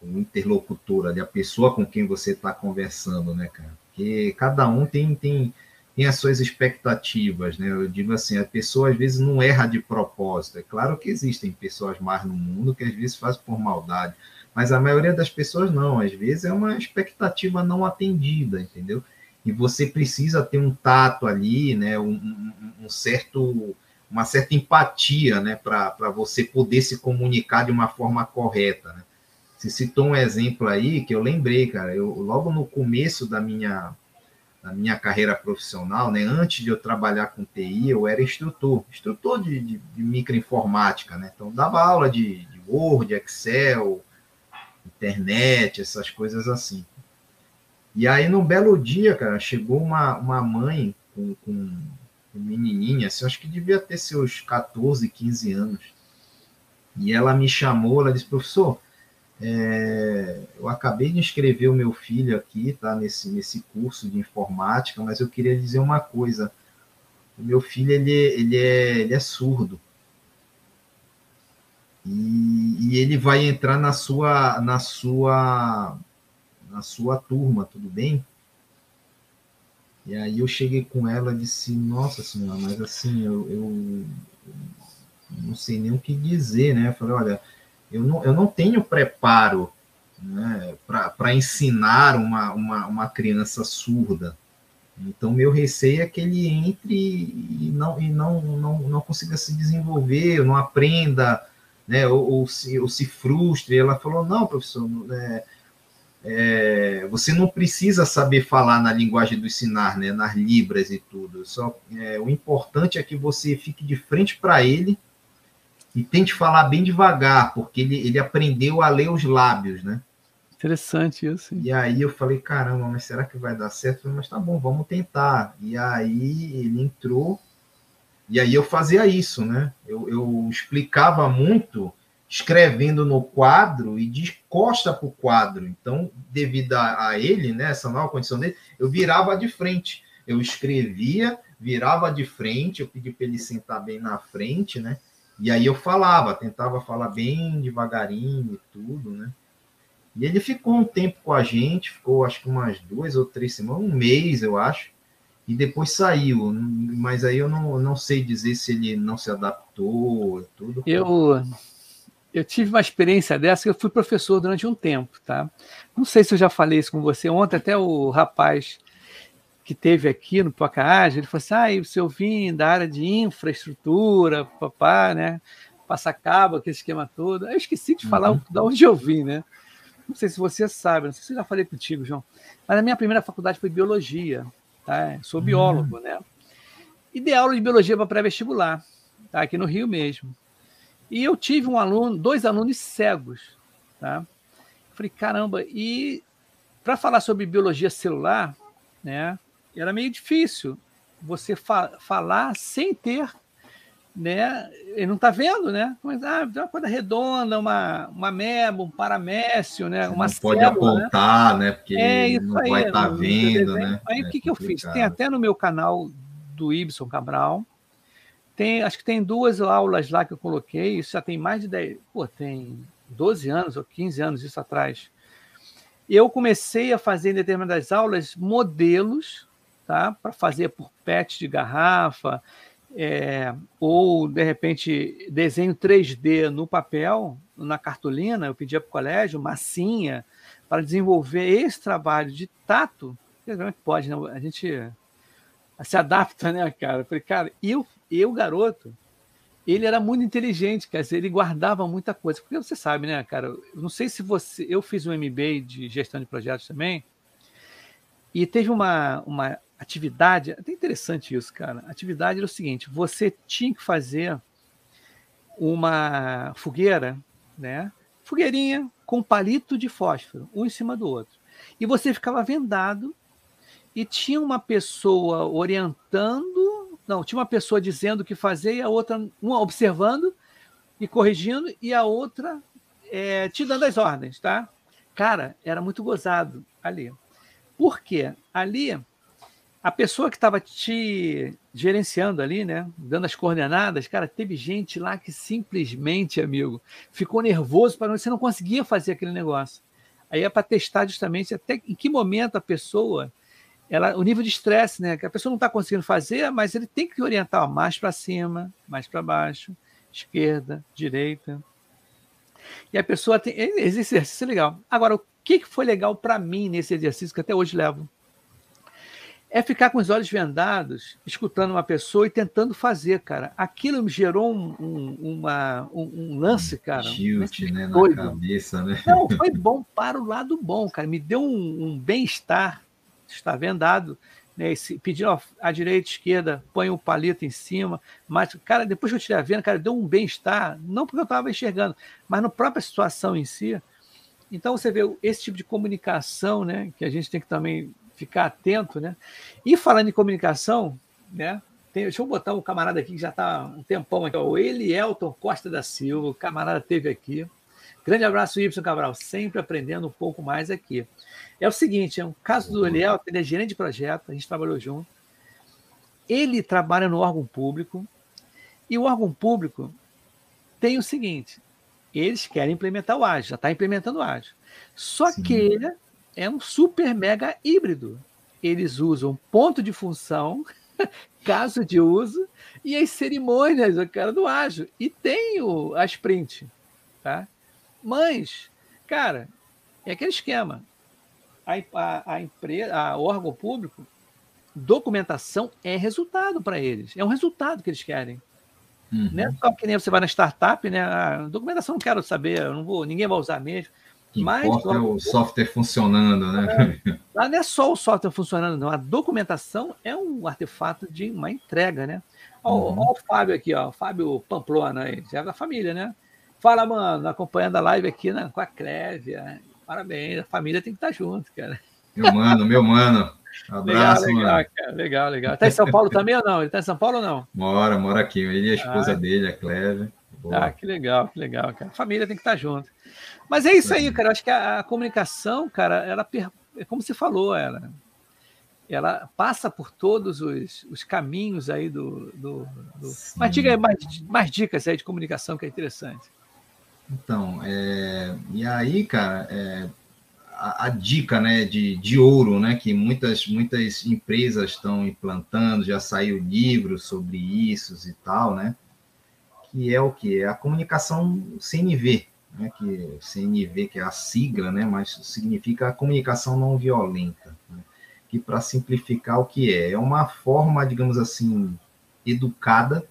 o interlocutor ali, a pessoa com quem você está conversando, né, cara? Porque cada um tem, tem tem as suas expectativas, né? Eu digo assim, a pessoa às vezes não erra de propósito. É claro que existem pessoas más no mundo que às vezes fazem por maldade, mas a maioria das pessoas não. Às vezes é uma expectativa não atendida, entendeu? E você precisa ter um tato ali, né? Um, um, um certo, uma certa empatia, né? Para você poder se comunicar de uma forma correta, né? Você citou um exemplo aí que eu lembrei, cara. Eu logo no começo da minha na minha carreira profissional, né, antes de eu trabalhar com TI, eu era instrutor, instrutor de, de, de microinformática, né? Então, dava aula de, de, Word, Excel, internet, essas coisas assim. E aí, num belo dia, cara, chegou uma, uma mãe com, com, com menininha, assim, acho que devia ter seus 14, 15 anos. E ela me chamou, ela disse, professor, é, eu acabei de inscrever o meu filho aqui, tá? Nesse, nesse curso de informática, mas eu queria dizer uma coisa. O meu filho, ele, ele, é, ele é surdo. E, e ele vai entrar na sua, na sua, na sua turma, tudo bem? E aí eu cheguei com ela e disse, nossa senhora, mas assim, eu, eu, não sei nem o que dizer, né? Eu falei, olha, eu não, eu não tenho preparo né, para ensinar uma, uma, uma criança surda. Então, meu receio é que ele entre e não, e não, não, não consiga se desenvolver, não aprenda, né, ou, ou, se, ou se frustre. Ela falou: não, professor, é, é, você não precisa saber falar na linguagem do ensinar, né, nas libras e tudo. Só, é, o importante é que você fique de frente para ele e tente falar bem devagar, porque ele, ele aprendeu a ler os lábios, né? Interessante isso. E aí eu falei, caramba, mas será que vai dar certo? Falei, mas tá bom, vamos tentar. E aí ele entrou, e aí eu fazia isso, né? Eu, eu explicava muito escrevendo no quadro e de costa para o quadro. Então, devido a, a, ele, né, essa nova condição dele, eu virava de frente. Eu escrevia, virava de frente, eu pedi para ele sentar bem na frente, né? E aí eu falava, tentava falar bem devagarinho e tudo, né? E ele ficou um tempo com a gente, ficou acho que umas duas ou três semanas, um mês, eu acho, e depois saiu. Mas aí eu não, não sei dizer se ele não se adaptou, tudo. Eu, eu tive uma experiência dessa que eu fui professor durante um tempo, tá? Não sei se eu já falei isso com você. Ontem até o rapaz que teve aqui no Pocahage, ele falou assim, ah, se eu vim da área de infraestrutura, papá, né? Passar cabo, aquele esquema todo. Eu esqueci de falar uhum. de onde eu vim, né? Não sei se você sabe, não sei se eu já falei contigo, João, mas a minha primeira faculdade foi biologia, tá? Sou biólogo, uhum. né? E dei aula de biologia para pré-vestibular, tá? Aqui no Rio mesmo. E eu tive um aluno, dois alunos cegos, tá? Falei, caramba, e para falar sobre biologia celular, né? Era meio difícil você fa falar sem ter né? Ele não está vendo, né? Mas ah, uma coisa redonda, uma, uma meba, um paramécio, né? uma não pode né? apontar, né? Porque é, não aí, vai estar tá vendo, né? Aí o é que, que eu fiz? Tem até no meu canal do Ibson Cabral, tem, acho que tem duas aulas lá que eu coloquei, isso já tem mais de 10, pô, tem 12 anos ou 15 anos isso atrás. Eu comecei a fazer em determinadas aulas modelos, tá? Para fazer por PET de garrafa, é, ou de repente desenho 3D no papel, na cartolina, eu pedia para o colégio, massinha, para desenvolver esse trabalho de tato. Como é que pode, né? A gente se adapta, né, cara? Eu falei, cara, eu, eu, garoto, ele era muito inteligente, quer dizer, ele guardava muita coisa. Porque você sabe, né, cara? Eu não sei se você. Eu fiz um MBA de gestão de projetos também, e teve uma, uma atividade, é interessante isso, cara. Atividade era o seguinte: você tinha que fazer uma fogueira, né? Fogueirinha com palito de fósforo, um em cima do outro. E você ficava vendado e tinha uma pessoa orientando, não, tinha uma pessoa dizendo o que fazer e a outra, uma observando e corrigindo e a outra é, te dando as ordens, tá? Cara, era muito gozado ali. Por quê? Ali a pessoa que estava te gerenciando ali, né, dando as coordenadas, cara, teve gente lá que simplesmente, amigo, ficou nervoso para você não conseguia fazer aquele negócio. Aí é para testar justamente até em que momento a pessoa, ela, o nível de estresse, né, que a pessoa não está conseguindo fazer, mas ele tem que orientar mais para cima, mais para baixo, esquerda, direita. E a pessoa tem esse exercício é legal. Agora, o que foi legal para mim nesse exercício que até hoje levo? É ficar com os olhos vendados, escutando uma pessoa e tentando fazer, cara. Aquilo me gerou um, um, uma, um, um lance, cara. Tilt, um né, na cabeça, né? Não, foi bom para o lado bom, cara. Me deu um, bem-estar, estar vendado, né? Esse, pedindo ó, à direita, esquerda, põe o palito em cima. Mas, cara, depois que eu tirei a venda, cara, deu um bem-estar, não porque eu estava enxergando, mas na própria situação em si. Então, você vê esse tipo de comunicação, né, que a gente tem que também ficar atento, né? E falando em comunicação, né? Tem, deixa eu botar um camarada aqui que já está um tempão aqui, ó, o Elielton Costa da Silva, o camarada teve aqui. Grande abraço, Y Cabral, sempre aprendendo um pouco mais aqui. É o seguinte, é um caso do Elielton, ele é gerente de projeto, a gente trabalhou junto. Ele trabalha no órgão público, e o órgão público tem o seguinte: eles querem implementar o ágil, já está implementando o ágil. Só Sim. que ele é um super mega híbrido. Eles usam ponto de função, caso de uso e as cerimônias, o cara do ágil. E tem o, a sprint, tá? Mas, cara, é aquele esquema. A, a, a empresa, a órgão público, documentação é resultado para eles. É um resultado que eles querem. Uhum. Não é só que nem você vai na startup, né? A ah, documentação não quero saber, eu não vou, ninguém vai usar mesmo que Mas, importa é o software funcionando, né? É, não é só o software funcionando, não. A documentação é um artefato de uma entrega, né? Olha uhum. o Fábio aqui, ó. Fábio Pamplona aí, já é da família, né? Fala, mano, acompanhando a live aqui né, com a Clévia. Parabéns, a família tem que estar junto, cara. Meu mano, meu mano. Abraço, legal, legal, mano. Legal, legal. Tá em São Paulo também ou não? Ele tá em São Paulo ou não? Mora, mora aqui. Ele e a esposa ah, dele, a Clévia. Ah, que legal, que legal, cara. A família tem que estar junto. Mas é isso aí, cara. Eu acho que a, a comunicação, cara, ela é como você falou, ela, ela passa por todos os, os caminhos aí do. do, do... Mas diga aí mais, mais dicas aí de comunicação que é interessante. Então, é, e aí, cara, é, a, a, dica né, de, de ouro né, que muitas, muitas empresas estão implantando, já saiu livro sobre isso e tal, né? Que é o que? É a comunicação CNV, né, que CNV, que é a sigla, né, mas significa comunicação não violenta. Né, que, para simplificar, o que é? É uma forma, digamos assim, educada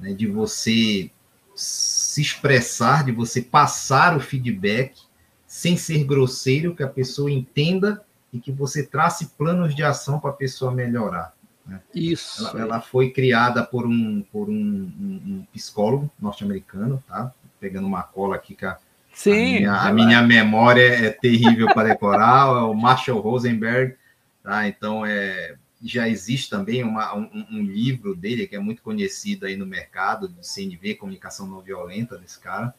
né, de você se expressar, de você passar o feedback sem ser grosseiro, que a pessoa entenda e que você trace planos de ação para a pessoa melhorar. Né? Isso. Ela, ela, foi criada por um, por um, um, um psicólogo norte-americano, tá? Pegando uma cola aqui que a, Sim, a minha, a minha memória é terrível para decorar, é o Marshall Rosenberg, tá? Então é já existe também uma, um, um, livro dele que é muito conhecido aí no mercado, de CNV, Comunicação Não Violenta, desse cara.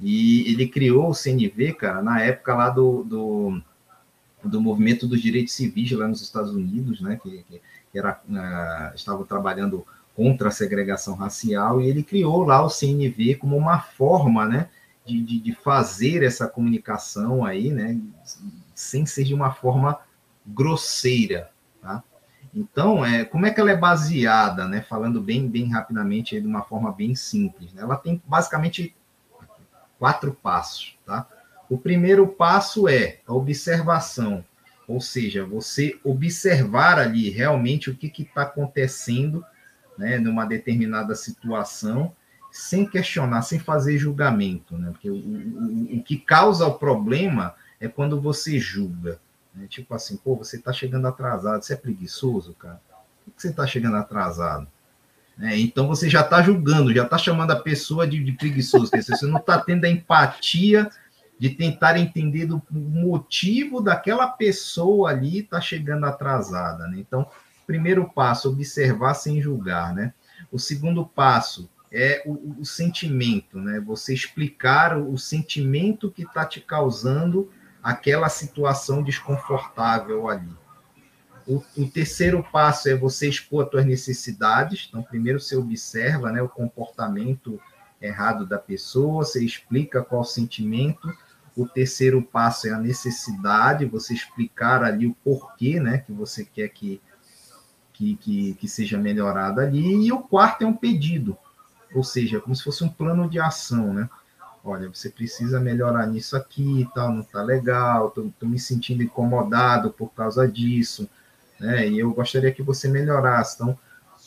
E ele criou o CNV, cara, na época lá do, do, do movimento dos direitos civis lá nos Estados Unidos, né? Que, que era, uh, estava trabalhando contra a segregação racial, e ele criou lá o CNV como uma forma, né? De, de, de fazer essa comunicação aí, né? Sem ser de uma forma grosseira, tá? Então, é, como é que ela é baseada, né? Falando bem, bem rapidamente, de uma forma bem simples. Né? Ela tem basicamente quatro passos, tá? O primeiro passo é a observação, ou seja, você observar ali realmente o que está acontecendo, né? Numa determinada situação, sem questionar, sem fazer julgamento, né? Porque o, o, o que causa o problema é quando você julga. Né? Tipo assim, pô, você está chegando atrasado, você é preguiçoso, cara? Por que você está chegando atrasado? É, então você já está julgando, já está chamando a pessoa de, de preguiçoso. você não está tendo a empatia de tentar entender do motivo daquela pessoa ali estar tá chegando atrasada. Né? Então, primeiro passo, observar sem julgar. Né? O segundo passo é o, o sentimento, né? Você explicar o, o sentimento que está te causando aquela situação desconfortável ali. O, o, terceiro passo é você expor as suas necessidades. Então, primeiro você observa né, o comportamento errado da pessoa, você explica qual o sentimento. O terceiro passo é a necessidade, você explicar ali o porquê né, que você quer que, que, que, que seja melhorado ali. E o quarto é um pedido, ou seja, como se fosse um plano de ação, né? olha, você precisa melhorar nisso aqui, tal, não está legal, estou me sentindo incomodado por causa disso, né? E eu gostaria que você melhorasse. Então,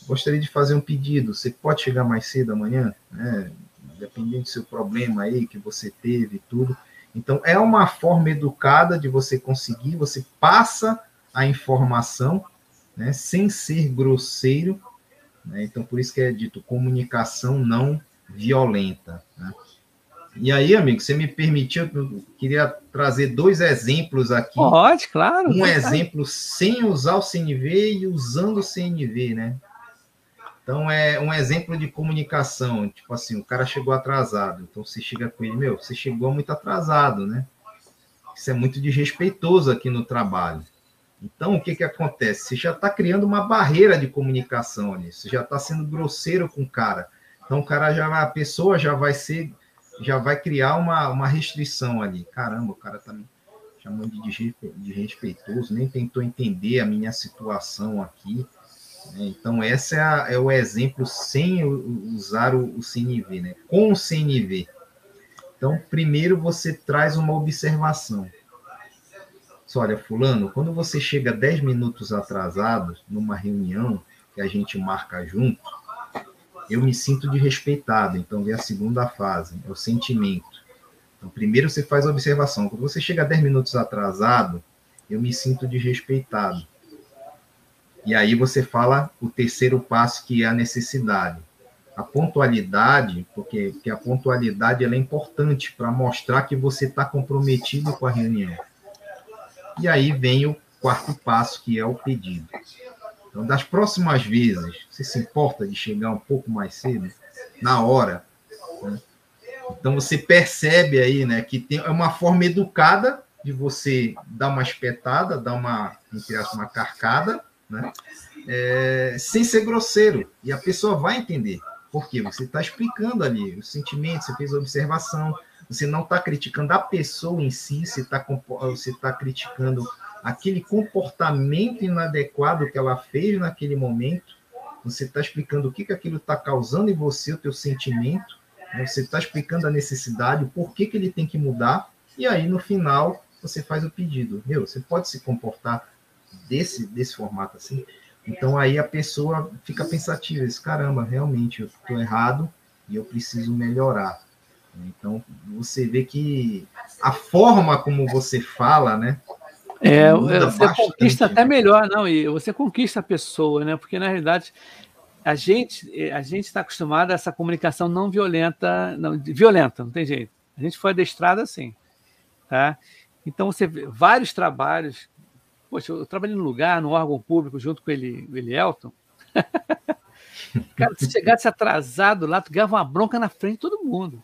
gostaria de fazer um pedido. Você pode chegar mais cedo amanhã, né? Dependendo do seu problema aí que você teve e tudo. Então, é uma forma educada de você conseguir, você passa a informação, né, sem ser grosseiro, né? Então, por isso que é dito comunicação não violenta, né? E aí, amigo, você me permitiu, eu queria trazer dois exemplos aqui. Pode, claro. Um exemplo sem usar o CNV e usando o CNV, né? Então, é um exemplo de comunicação. Tipo assim, o cara chegou atrasado. Então, você chega com ele, meu, você chegou muito atrasado, né? Isso é muito desrespeitoso aqui no trabalho. Então, o que, que acontece? Você já está criando uma barreira de comunicação ali. Você já está sendo grosseiro com o cara. Então, o cara já a pessoa já vai ser já vai criar uma, uma restrição ali. Caramba, o cara tá me chamando de desrespeitoso, nem tentou entender a minha situação aqui. Né? Então, esse é, é, o exemplo sem usar o, o CNV, né? com o CNV. Então, primeiro você traz uma observação. Olha, fulano, quando você chega 10 minutos atrasado numa reunião que a gente marca junto, eu me sinto desrespeitado. Então, vem a segunda fase, é o sentimento. Então, primeiro você faz a observação. Quando você chega 10 minutos atrasado, eu me sinto desrespeitado. E aí você fala o terceiro passo, que é a necessidade. A pontualidade, porque, porque a pontualidade ela é importante para mostrar que você está comprometido com a reunião. E aí vem o quarto passo, que é o pedido. Então, das próximas vezes, você se importa de chegar um pouco mais cedo, na hora. Né? Então, você percebe aí né, que tem, é uma forma educada de você dar uma espetada, dar uma, entre aspas, uma carcada, né? É, sem ser grosseiro. E a pessoa vai entender. Porque você está explicando ali os sentimentos, você fez a observação, você não está criticando a pessoa em si, você está você tá criticando aquele comportamento inadequado que ela fez naquele momento, você está explicando o que, que aquilo está causando em você, o teu sentimento, né? você está explicando a necessidade, o porquê que ele tem que mudar, e aí no final você faz o pedido. Meu, você pode se comportar desse, desse formato assim? Então aí a pessoa fica pensativa, diz, caramba, realmente eu estou errado e eu preciso melhorar. Então você vê que a forma como você fala, né? É, você bastante. conquista até melhor, não, e você conquista a pessoa, né? Porque na realidade a gente a gente está acostumado a essa comunicação não violenta, não violenta, não tem jeito. A gente foi adestrado assim, tá? Então você vê vários trabalhos Poxa, eu trabalhei no lugar, no órgão público, junto com ele, ele Elton. Cara, se chegasse atrasado lá, tu ganhava uma bronca na frente de todo mundo.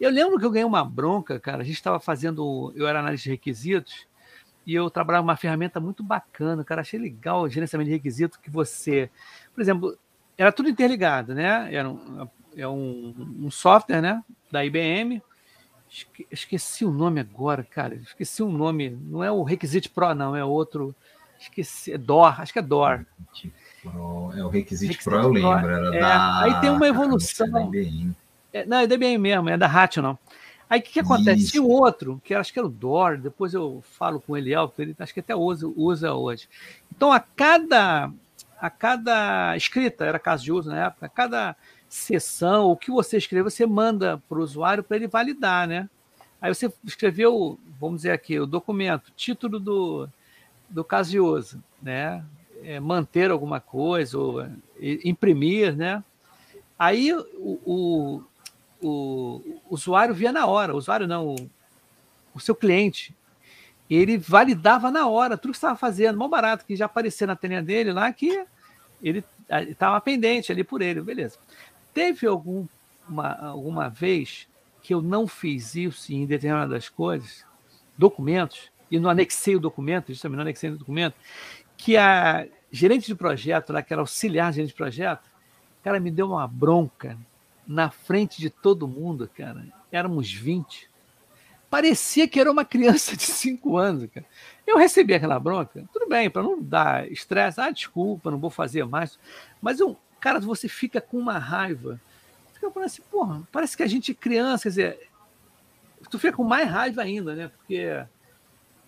Eu lembro que eu ganhei uma bronca, cara. A gente estava fazendo. Eu era analista de requisitos e eu trabalhava uma ferramenta muito bacana, cara. Achei legal o gerenciamento de requisitos que você. Por exemplo, era tudo interligado, né? Era um, é um, um software, né? Da IBM Esqueci o nome agora, cara. Esqueci o nome. Não é o Requisite Pro, não, é outro. Esqueci. É DOR, acho que é DOR. Pro, é o Requisite, Requisite Pro, eu lembro. Era é, da... Aí tem uma evolução. Da IBM. É, não, é da IBM mesmo, é da não. Aí o que, que acontece? Isso. Tinha um outro, que acho que era o DOR, depois eu falo com ele, ele acho que até usa, usa hoje. Então, a cada, a cada escrita, era caso de uso na época, a cada sessão, o que você escreveu, você manda para o usuário para ele validar, né? Aí você escreveu, vamos dizer aqui, o documento, título do, do casioso, né? É, manter alguma coisa, ou imprimir, né? Aí o, o, o, usuário via na hora, o usuário não, o, o seu cliente, ele validava na hora tudo que estava fazendo, mal barato, que já aparecia na telinha dele lá que ele estava pendente ali por ele, beleza. Teve algum, uma, alguma vez que eu não fiz isso em determinadas coisas, documentos, e não anexei o documento, justamente não anexei o documento, que a gerente de projeto, lá, que era auxiliar gerente de projeto, cara, me deu uma bronca na frente de todo mundo, cara. Éramos 20. Parecia que era uma criança de 5 anos, cara. Eu recebi aquela bronca, tudo bem, para não dar estresse, ah, desculpa, não vou fazer mais. Mas eu, Cara, você fica com uma raiva. Fica falando assim, porra, parece que a gente é criança, quer dizer, tu fica com mais raiva ainda, né? Porque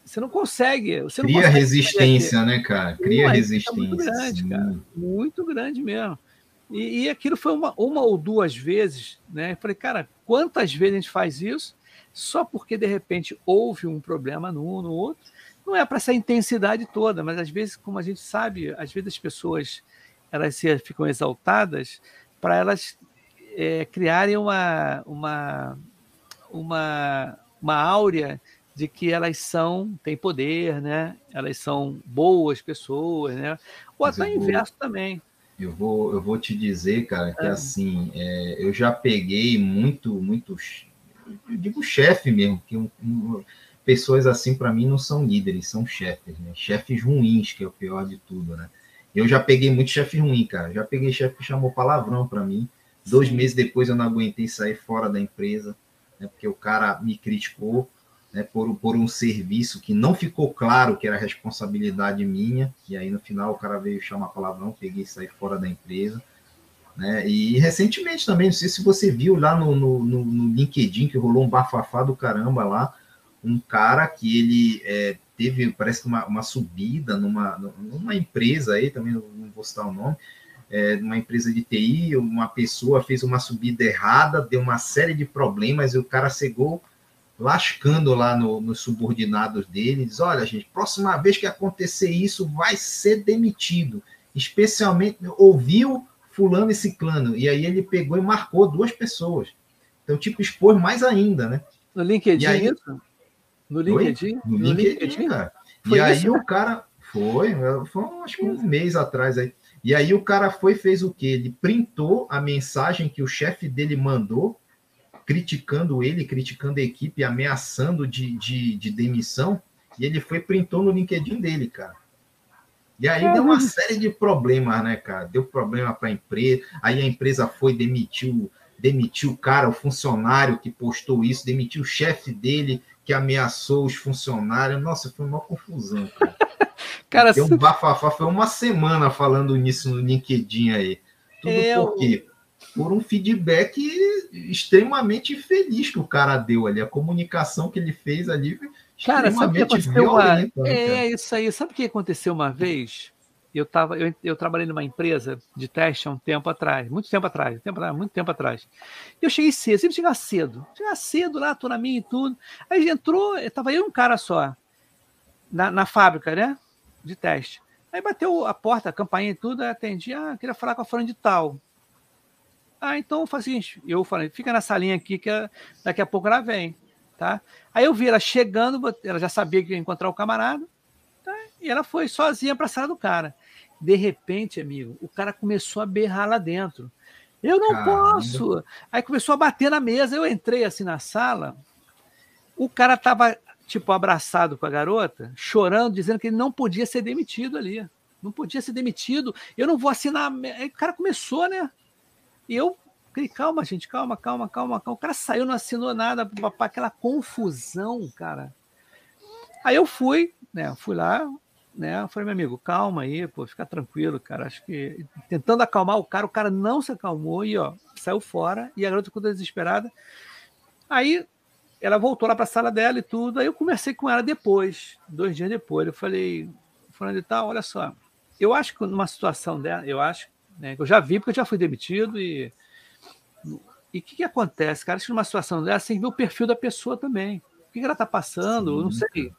você não consegue. Você Cria consegue resistência, né, cara? Cria Pô, resistência. Muito grande, sim. cara. Muito grande mesmo. E, e, aquilo foi uma, uma ou duas vezes, né? Eu falei, cara, quantas vezes a gente faz isso só porque de repente houve um problema no no outro? Não é para essa intensidade toda, mas às vezes, como a gente sabe, às vezes as pessoas elas se, ficam exaltadas para elas é, criarem uma, uma, uma, uma áurea de que elas são, têm poder, né? Elas são boas pessoas, né? Ou até o inverso também. Eu vou, eu vou te dizer, cara, que é. assim, é, eu já peguei muito, muito, eu digo chefe mesmo, que um, um, pessoas assim para mim não são líderes, são chefes, né? Chefes ruins, que é o pior de tudo, né? Eu já peguei muito chefe ruim, cara. Já peguei chefe que chamou palavrão para mim. Dois Sim. meses depois eu não aguentei sair fora da empresa, né, porque o cara me criticou né, por, por um serviço que não ficou claro que era responsabilidade minha. E aí no final o cara veio chamar palavrão, peguei e saí fora da empresa. Né? E recentemente também, não sei se você viu lá no, no, no LinkedIn que rolou um bafafá do caramba lá, um cara que ele é, teve, parece que uma, uma subida numa, numa empresa aí, também não, vou citar o nome, é, uma empresa de TI, uma pessoa fez uma subida errada, deu uma série de problemas e o cara chegou lascando lá no, nos subordinados dele, diz, olha, gente, próxima vez que acontecer isso, vai ser demitido. Especialmente, ouviu fulano e ciclano, e aí ele pegou e marcou duas pessoas. Então, tipo, expôs mais ainda, né? No LinkedIn, aí, isso? No LinkedIn? No, no LinkedIn, LinkedIn, cara. Foi e isso, aí o cara foi, foi acho que um mês atrás aí. E aí o cara foi fez o quê? Ele printou a mensagem que o chefe dele mandou, criticando ele, criticando a equipe, ameaçando de, de, de demissão, e ele foi printou no LinkedIn dele, cara. E aí deu uma série de problemas, né, cara? Deu problema para a empresa, aí a empresa foi, demitiu demitiu o cara, o funcionário que postou isso, demitiu o chefe dele que ameaçou os funcionários. Nossa, foi uma confusão, cara. cara um bafafá, foi uma semana falando nisso no LinkedIn aí. Tudo é, por quê? Por um feedback extremamente feliz que o cara deu ali. A comunicação que ele fez ali Cara, sabe o que aconteceu uma... Né, é, isso aí. Sabe o que aconteceu uma vez? Eu, tava, eu, eu trabalhei numa empresa de teste há um tempo atrás, muito tempo atrás, tempo, muito tempo atrás. E eu cheguei cedo, sempre chegava cedo. Chegava cedo lá, tô na minha e tudo. Aí entrou, estava eu um cara só, na, na fábrica, né? De teste. Aí bateu a porta, a campainha e tudo, atendi, ah, queria falar com a fulana de tal. Ah, então faz o seguinte, eu falei, fica na salinha aqui que daqui a pouco ela vem, tá? Aí eu vi ela chegando, ela já sabia que ia encontrar o camarada? E ela foi sozinha para a sala do cara. De repente, amigo, o cara começou a berrar lá dentro. Eu não Caramba. posso. Aí começou a bater na mesa. Eu entrei assim na sala. O cara tava tipo abraçado com a garota, chorando, dizendo que ele não podia ser demitido ali. Não podia ser demitido. Eu não vou assinar. Aí o cara começou, né? E eu calma, gente, calma, calma, calma, calma. O cara saiu, não assinou nada, para aquela confusão, cara. Aí eu fui, né? Fui lá, né? Falei, meu amigo, calma aí, pô, fica tranquilo, cara. Acho que tentando acalmar o cara, o cara não se acalmou e ó, saiu fora. E a garota ficou desesperada. Aí ela voltou lá para a sala dela e tudo. Aí eu conversei com ela depois, dois dias depois. Eu falei, falando de tal, olha só, eu acho que numa situação dela, eu acho, né, que eu já vi porque eu já fui demitido e e o que, que, acontece, cara? Acho que numa situação dessa, você vê o perfil da pessoa também. O que, que ela está passando, Sim. não sei.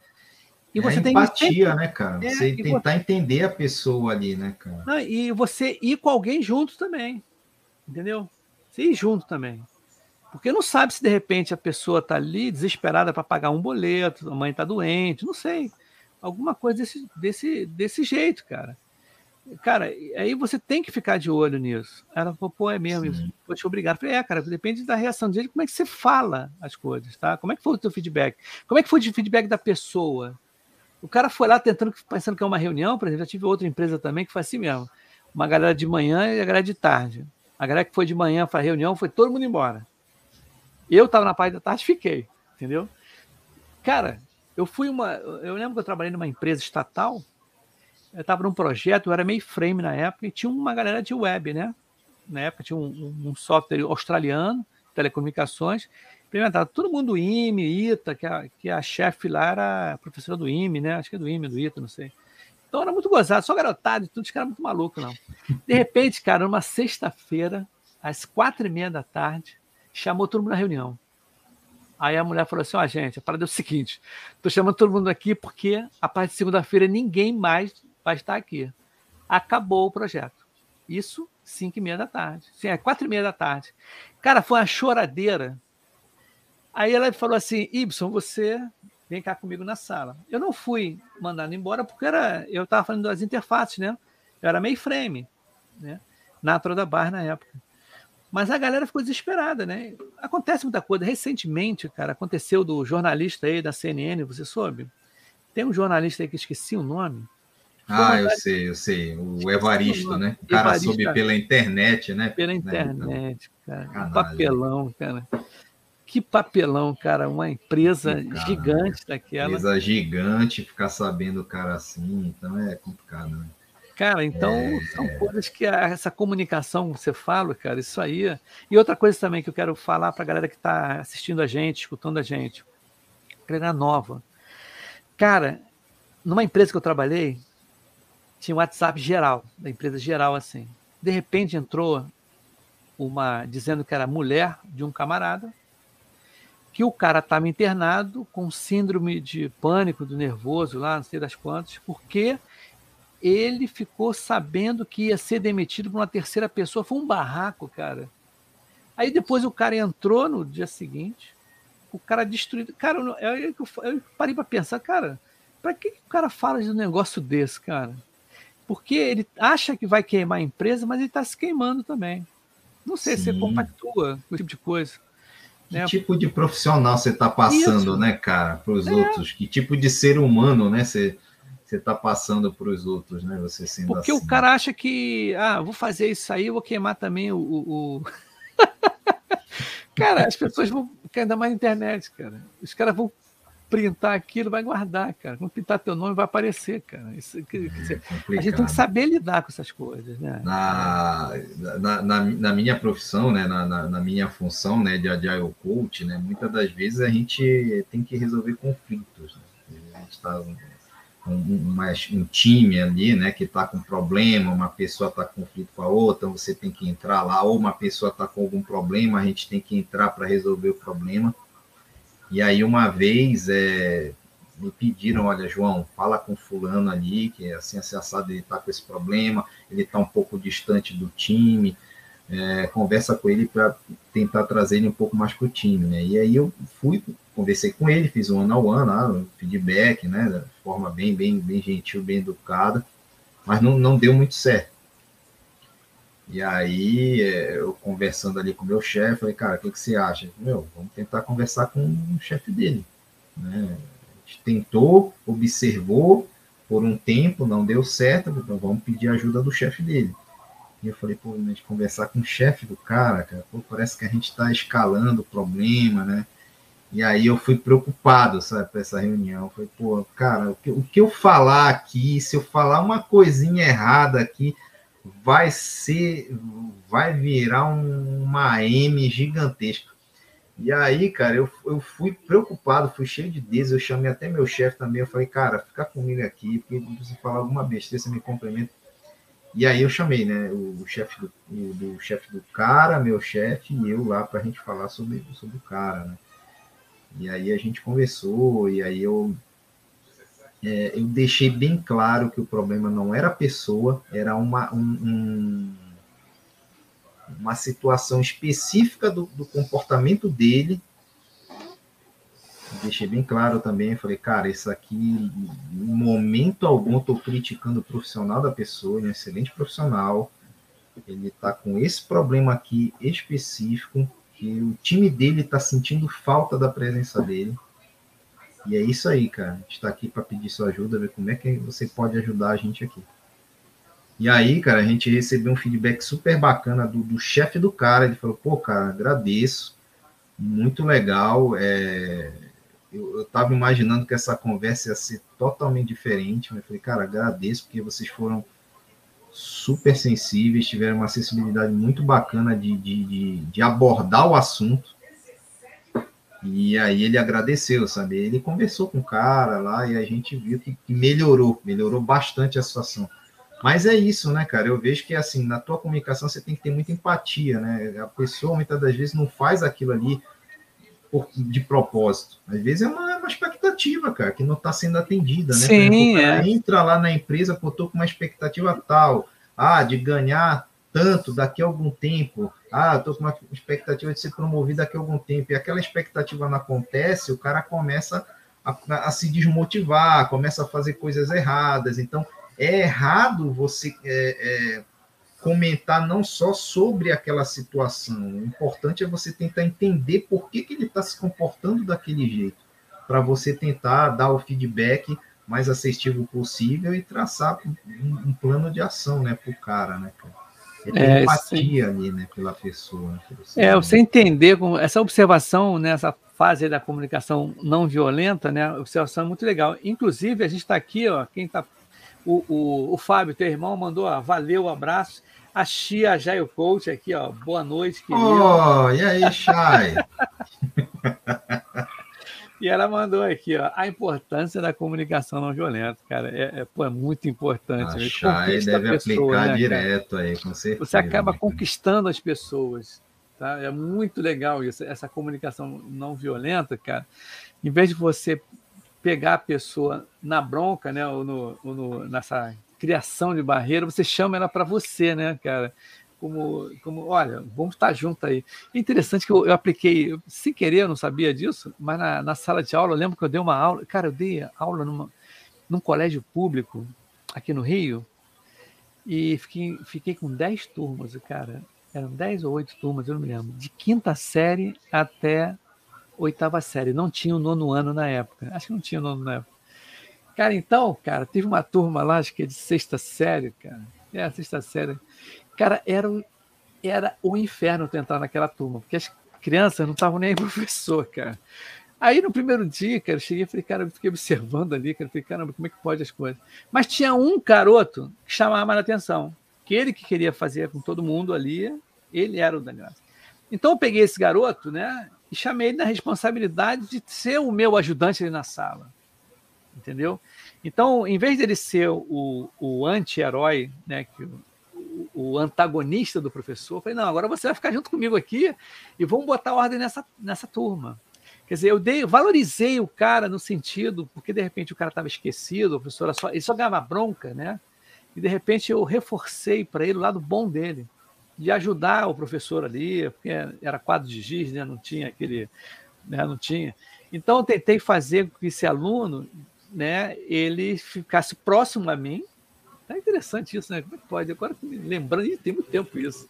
E é você é tem empatia, né, cara? É, você tentar você... entender a pessoa ali, né, cara? Não, e você ir com alguém junto também. Entendeu? Você ir junto também. Porque não sabe se de repente a pessoa está ali desesperada para pagar um boleto, a mãe está doente, não sei. Alguma coisa desse, desse, desse jeito, cara. Cara, aí você tem que ficar de olho nisso. Ela falou, pô, é mesmo, Sim. vou te obrigar. Eu falei, é, cara, depende da reação dele, como é que você fala as coisas, tá? Como é que foi o teu feedback? Como é que foi o feedback da pessoa? O cara foi lá tentando, pensando que é uma reunião, por exemplo, já tive outra empresa também que foi assim mesmo. Uma galera de manhã e a galera de tarde. A galera que foi de manhã para a reunião, foi todo mundo embora. Eu estava na parte da tarde, fiquei, entendeu? Cara, eu fui uma. Eu lembro que eu trabalhei numa empresa estatal eu estava num projeto, eu era meio frame na época, e tinha uma galera de web, né? Na época tinha um, um software australiano, telecomunicações, implementado todo mundo do IME, ITA, que a, que a chefe lá era professora do IME, né? Acho que é do IME, do ITA, não sei. Então era muito gozado, só garotado e tudo, os caras muito maluco, não. De repente, cara, numa sexta-feira, às quatro e meia da tarde, chamou todo mundo na reunião. Aí a mulher falou assim: ó, oh, gente, a parada é o seguinte: tô chamando todo mundo aqui porque a partir de segunda-feira ninguém mais vai estar aqui. Acabou o projeto. Isso, 5 e meia da tarde. Sim, é 4 e meia da tarde. Cara, foi uma choradeira. Aí ela falou assim: Ibson, você vem cá comigo na sala. Eu não fui mandado embora porque era, eu estava falando das interfaces, né? Eu era meio frame, né? Na da Bar na época. Mas a galera ficou desesperada, né? Acontece muita coisa. Recentemente, cara, aconteceu do jornalista aí da CNN, você soube? Tem um jornalista aí que esqueci o nome. Ah, eu sei, eu sei. O Evaristo, né? O cara Evaristo, soube pela internet, né? Pela né, internet, cara. Papelão, cara. Que papelão, cara. Uma empresa gigante daquela. Empresa gigante, ficar sabendo o cara assim, então é complicado, né? Cara, então é, são é. coisas que a, essa comunicação que você fala, cara, isso aí. E outra coisa também que eu quero falar para a galera que está assistindo a gente, escutando a gente, galera nova. Cara, numa empresa que eu trabalhei, tinha um WhatsApp geral, da empresa geral assim. De repente entrou uma dizendo que era mulher de um camarada, que o cara estava internado com síndrome de pânico, do nervoso lá, não sei das quantas, porque ele ficou sabendo que ia ser demitido por uma terceira pessoa. Foi um barraco, cara. Aí depois o cara entrou no dia seguinte, o cara destruído. Cara, eu, eu, eu parei para pensar, cara, para que, que o cara fala de um negócio desse, cara? porque ele acha que vai queimar a empresa, mas ele está se queimando também. Não sei Sim. se você compactua com esse tipo de coisa. Que né? tipo de profissional você está passando, Isso. né, cara, para os é. outros? Que tipo de ser humano, né, você você está passando para os outros, né? Você sendo Porque assim. o cara acha que, ah, vou fazer isso aí, vou queimar também o. o... Cara, as pessoas vão ainda mais na internet, cara. Os caras vão printar aquilo, vai guardar, cara. Quando pintar teu nome, vai aparecer, cara. Isso, quer dizer, é a gente tem que saber lidar com essas coisas, né? Na, na, na, na minha profissão, né, na, na, na, minha função né, de Agile Coach, né, muitas das vezes a gente tem que resolver conflitos. Né? A gente está um, um, um, time ali, né, que está com problema, uma pessoa está com conflito com a outra, você tem que entrar lá, ou uma pessoa está com algum problema, a gente tem que entrar para resolver o problema. E aí, uma vez, é, me pediram, olha, João, fala com fulano ali, que é assim, assado, ele está com esse problema, ele está um pouco distante do time, é, conversa com ele para tentar trazer ele um pouco mais para o time, né? E aí eu fui, conversei com ele, fiz um one, lá, um feedback, né? De forma bem, bem, bem gentil, bem educada, mas não, não deu muito certo. E aí, é, eu conversando ali com o meu chefe, falei, cara, o que, que você acha? Meu, vamos tentar conversar com o chefe dele. Né? A gente tentou, observou por um tempo, não deu certo, então vamos pedir ajuda do chefe dele. E eu falei, pô, a gente conversar com o chefe do cara, cara, pô, parece que a gente está escalando o problema, né? E aí eu fui preocupado, sabe, para essa reunião. Eu falei, pô, cara, o que, o que eu falar aqui, se eu falar uma coisinha errada aqui, vai ser, vai virar um, uma M gigantesca. E aí, cara, eu, eu fui preocupado, fui cheio de dedos, eu chamei até meu chefe também, eu falei, cara, fica comigo aqui, porque se falar alguma besteira, você me complementa. E aí eu chamei, né, o, o chefe do, do chefe do cara, meu chefe e eu lá para a gente falar sobre, sobre o cara, né. E aí a gente conversou, e aí eu é, eu deixei bem claro que o problema não era a pessoa, era uma, um, um, uma situação específica do, do, comportamento dele. Deixei bem claro também, falei, cara, isso aqui, em momento algum, estou criticando o profissional da pessoa, ele é um excelente profissional, ele está com esse problema aqui específico, que o time dele está sentindo falta da presença dele e é isso aí, cara. A gente está aqui para pedir sua ajuda, ver como é que você pode ajudar a gente aqui. E aí, cara, a gente recebeu um feedback super bacana do, do chefe do cara. Ele falou: pô, cara, agradeço, muito legal. É... Eu, estava imaginando que essa conversa ia ser totalmente diferente, mas eu falei, cara, agradeço, porque vocês foram super sensíveis, tiveram uma sensibilidade muito bacana de, de, de, de abordar o assunto e aí ele agradeceu, sabe? Ele conversou com o cara lá e a gente viu que melhorou, melhorou bastante a situação. Mas é isso, né, cara? Eu vejo que assim, na tua comunicação você tem que ter muita empatia, né? A pessoa muitas das vezes não faz aquilo ali por, de propósito. Às vezes é uma, uma expectativa, cara, que não está sendo atendida, né? Sim, exemplo, é. entra lá na empresa, pô, tô com uma expectativa tal, ah, de ganhar tanto daqui a algum tempo. Ah, estou com uma expectativa de ser promovido daqui a algum tempo. E aquela expectativa não acontece, o cara começa a, a se desmotivar, começa a fazer coisas erradas. Então, é errado você é, é, comentar não só sobre aquela situação. O importante é você tentar entender por que, que ele está se comportando daquele jeito, para você tentar dar o feedback mais assertivo possível e traçar um, um plano de ação né, para o cara, né, cara? Tem é, empatia ali, né, pela pessoa. É, você entender com essa observação nessa né, fase da comunicação não violenta, né? Observação é muito legal. Inclusive, a gente está aqui, ó, quem está. O, o, o Fábio, teu irmão, mandou, ó, valeu, abraço. A Chia Jaio Coach aqui, ó. Boa noite, querido. Oh, e aí, Chay? E ela mandou aqui, ó, a importância da comunicação não violenta, cara. É, é, pô, é muito importante. A Chay deve pessoa, aplicar né, direto aí, com certeza. Você acaba né, conquistando as pessoas. Tá? É muito legal isso, essa comunicação não violenta, cara. Em vez de você pegar a pessoa na bronca, né, ou, no, ou no, nessa criação de barreira, você chama ela para você, né, cara? Como, como olha, vamos estar junto aí. Interessante que eu, eu apliquei, eu, sem querer, eu não sabia disso, mas na, na, sala de aula, eu lembro que eu dei uma aula, cara, eu dei aula numa, num colégio público aqui no Rio, e fiquei, fiquei com 10 turmas, cara, eram 10 ou 8 turmas, eu não me lembro, de quinta série até oitava série, não tinha o nono ano na época, acho que não tinha o nono na época. Cara, então, cara, teve uma turma lá, acho que é de sexta série, cara, é, sexta série, Cara, era, era o inferno tu entrar naquela turma, porque as, crianças não estavam nem professor, cara. Aí no primeiro dia, cara, eu cheguei e falei, cara, eu fiquei observando ali, cara, eu falei, caramba, como é que pode as coisas? Mas tinha um garoto que chamava mais atenção, que ele que queria fazer com todo mundo ali, ele era o Daniel. Então eu peguei esse garoto, né, e chamei ele na responsabilidade de ser o meu ajudante ali na sala, entendeu? Então, em vez dele ser o, o anti-herói, né, que o, antagonista do professor, eu falei, não, agora você vai ficar junto comigo aqui e vamos botar ordem nessa, nessa turma. Quer dizer, eu dei, valorizei o cara no sentido, porque de repente o cara estava esquecido, o professor só, ele só ganhava bronca, né? E de repente eu reforcei para ele o lado bom dele, de ajudar o professor ali, porque era quadro de giz, né? Não tinha aquele, né? Não tinha. Então eu tentei fazer com que esse aluno, né? Ele ficasse próximo a mim. É interessante isso, né? Como é que pode? Agora lembrando, tem muito tempo isso.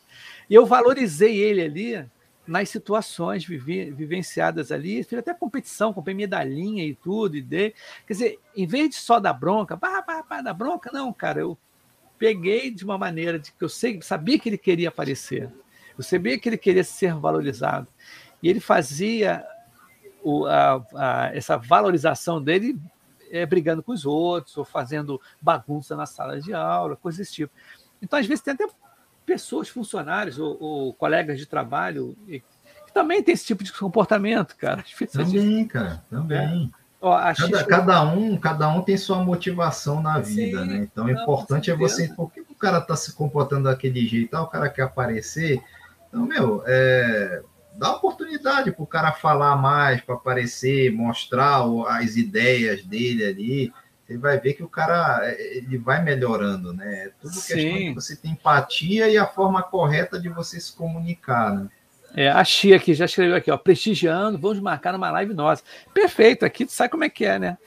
E eu valorizei ele ali nas situações vivi, vivenciadas ali, fiz até competição, comprei medalhinha e tudo, e dei. Quer dizer, em vez de só dar bronca, pá, pá, pá, dar bronca, não, cara, eu peguei de uma maneira de que eu sei, sabia que ele queria aparecer, eu sabia que ele queria ser valorizado, e ele fazia o, a, a, essa valorização dele é, brigando com os outros, ou fazendo bagunça na sala de aula, coisas desse tipo. Então, às vezes, tem até pessoas, funcionários ou, ou colegas de trabalho que também tem esse tipo de comportamento, cara. Também, cara, também. É. Ó, cada, cada, um, cada um tem sua motivação na vida, Sim, né? Então, o importante é você. Por que o cara está se comportando daquele jeito? Ah, o cara quer aparecer. Então, meu, é, dá oportunidade para o cara falar mais, para aparecer, mostrar as ideias dele ali você vai ver que o cara é, ele vai melhorando, né? É tudo Sim. questão de você ter empatia e a forma correta de você se comunicar, né? É, a Chia aqui já escreveu aqui, ó, prestigiando, vamos marcar uma live nossa. Perfeito, aqui tu sabe como é que é, né?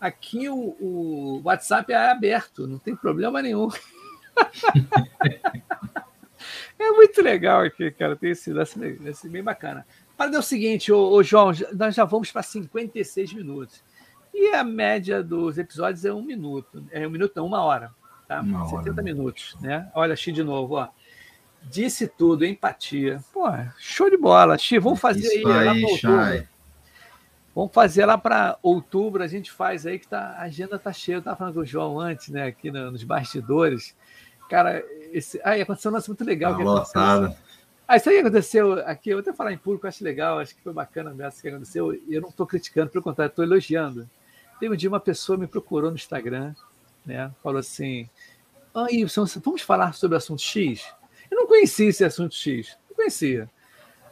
Aqui o, o WhatsApp é aberto, não tem problema nenhum. é muito legal aqui, cara, tem esse lance, esse bem bacana. Para é o seguinte, ô, ô João, nós já vamos para 56 minutos. E a média dos episódios é um minuto. É um minuto, não, uma hora. Tá? Uma 70 hora. minutos, né? Olha, Xi de novo, ó. Disse tudo, empatia. Pô, show de bola. Xi, vamos fazer Isso aí, aí outubro. Vamos fazer lá para outubro, a gente faz aí que tá, a agenda tá cheia. Eu estava falando com o João antes, né, aqui no, nos bastidores. Cara, esse, aí aconteceu um lance muito legal. Tá que ah, isso aí aconteceu aqui, eu vou até falar em público, acho legal, acho que foi bacana mesmo que aconteceu. Eu não estou criticando, pelo contrário, estou elogiando. Teve um dia uma pessoa me procurou no Instagram, né? Falou assim: ah, Ibson, vamos falar sobre o assunto X? Eu não conhecia esse assunto X, não conhecia.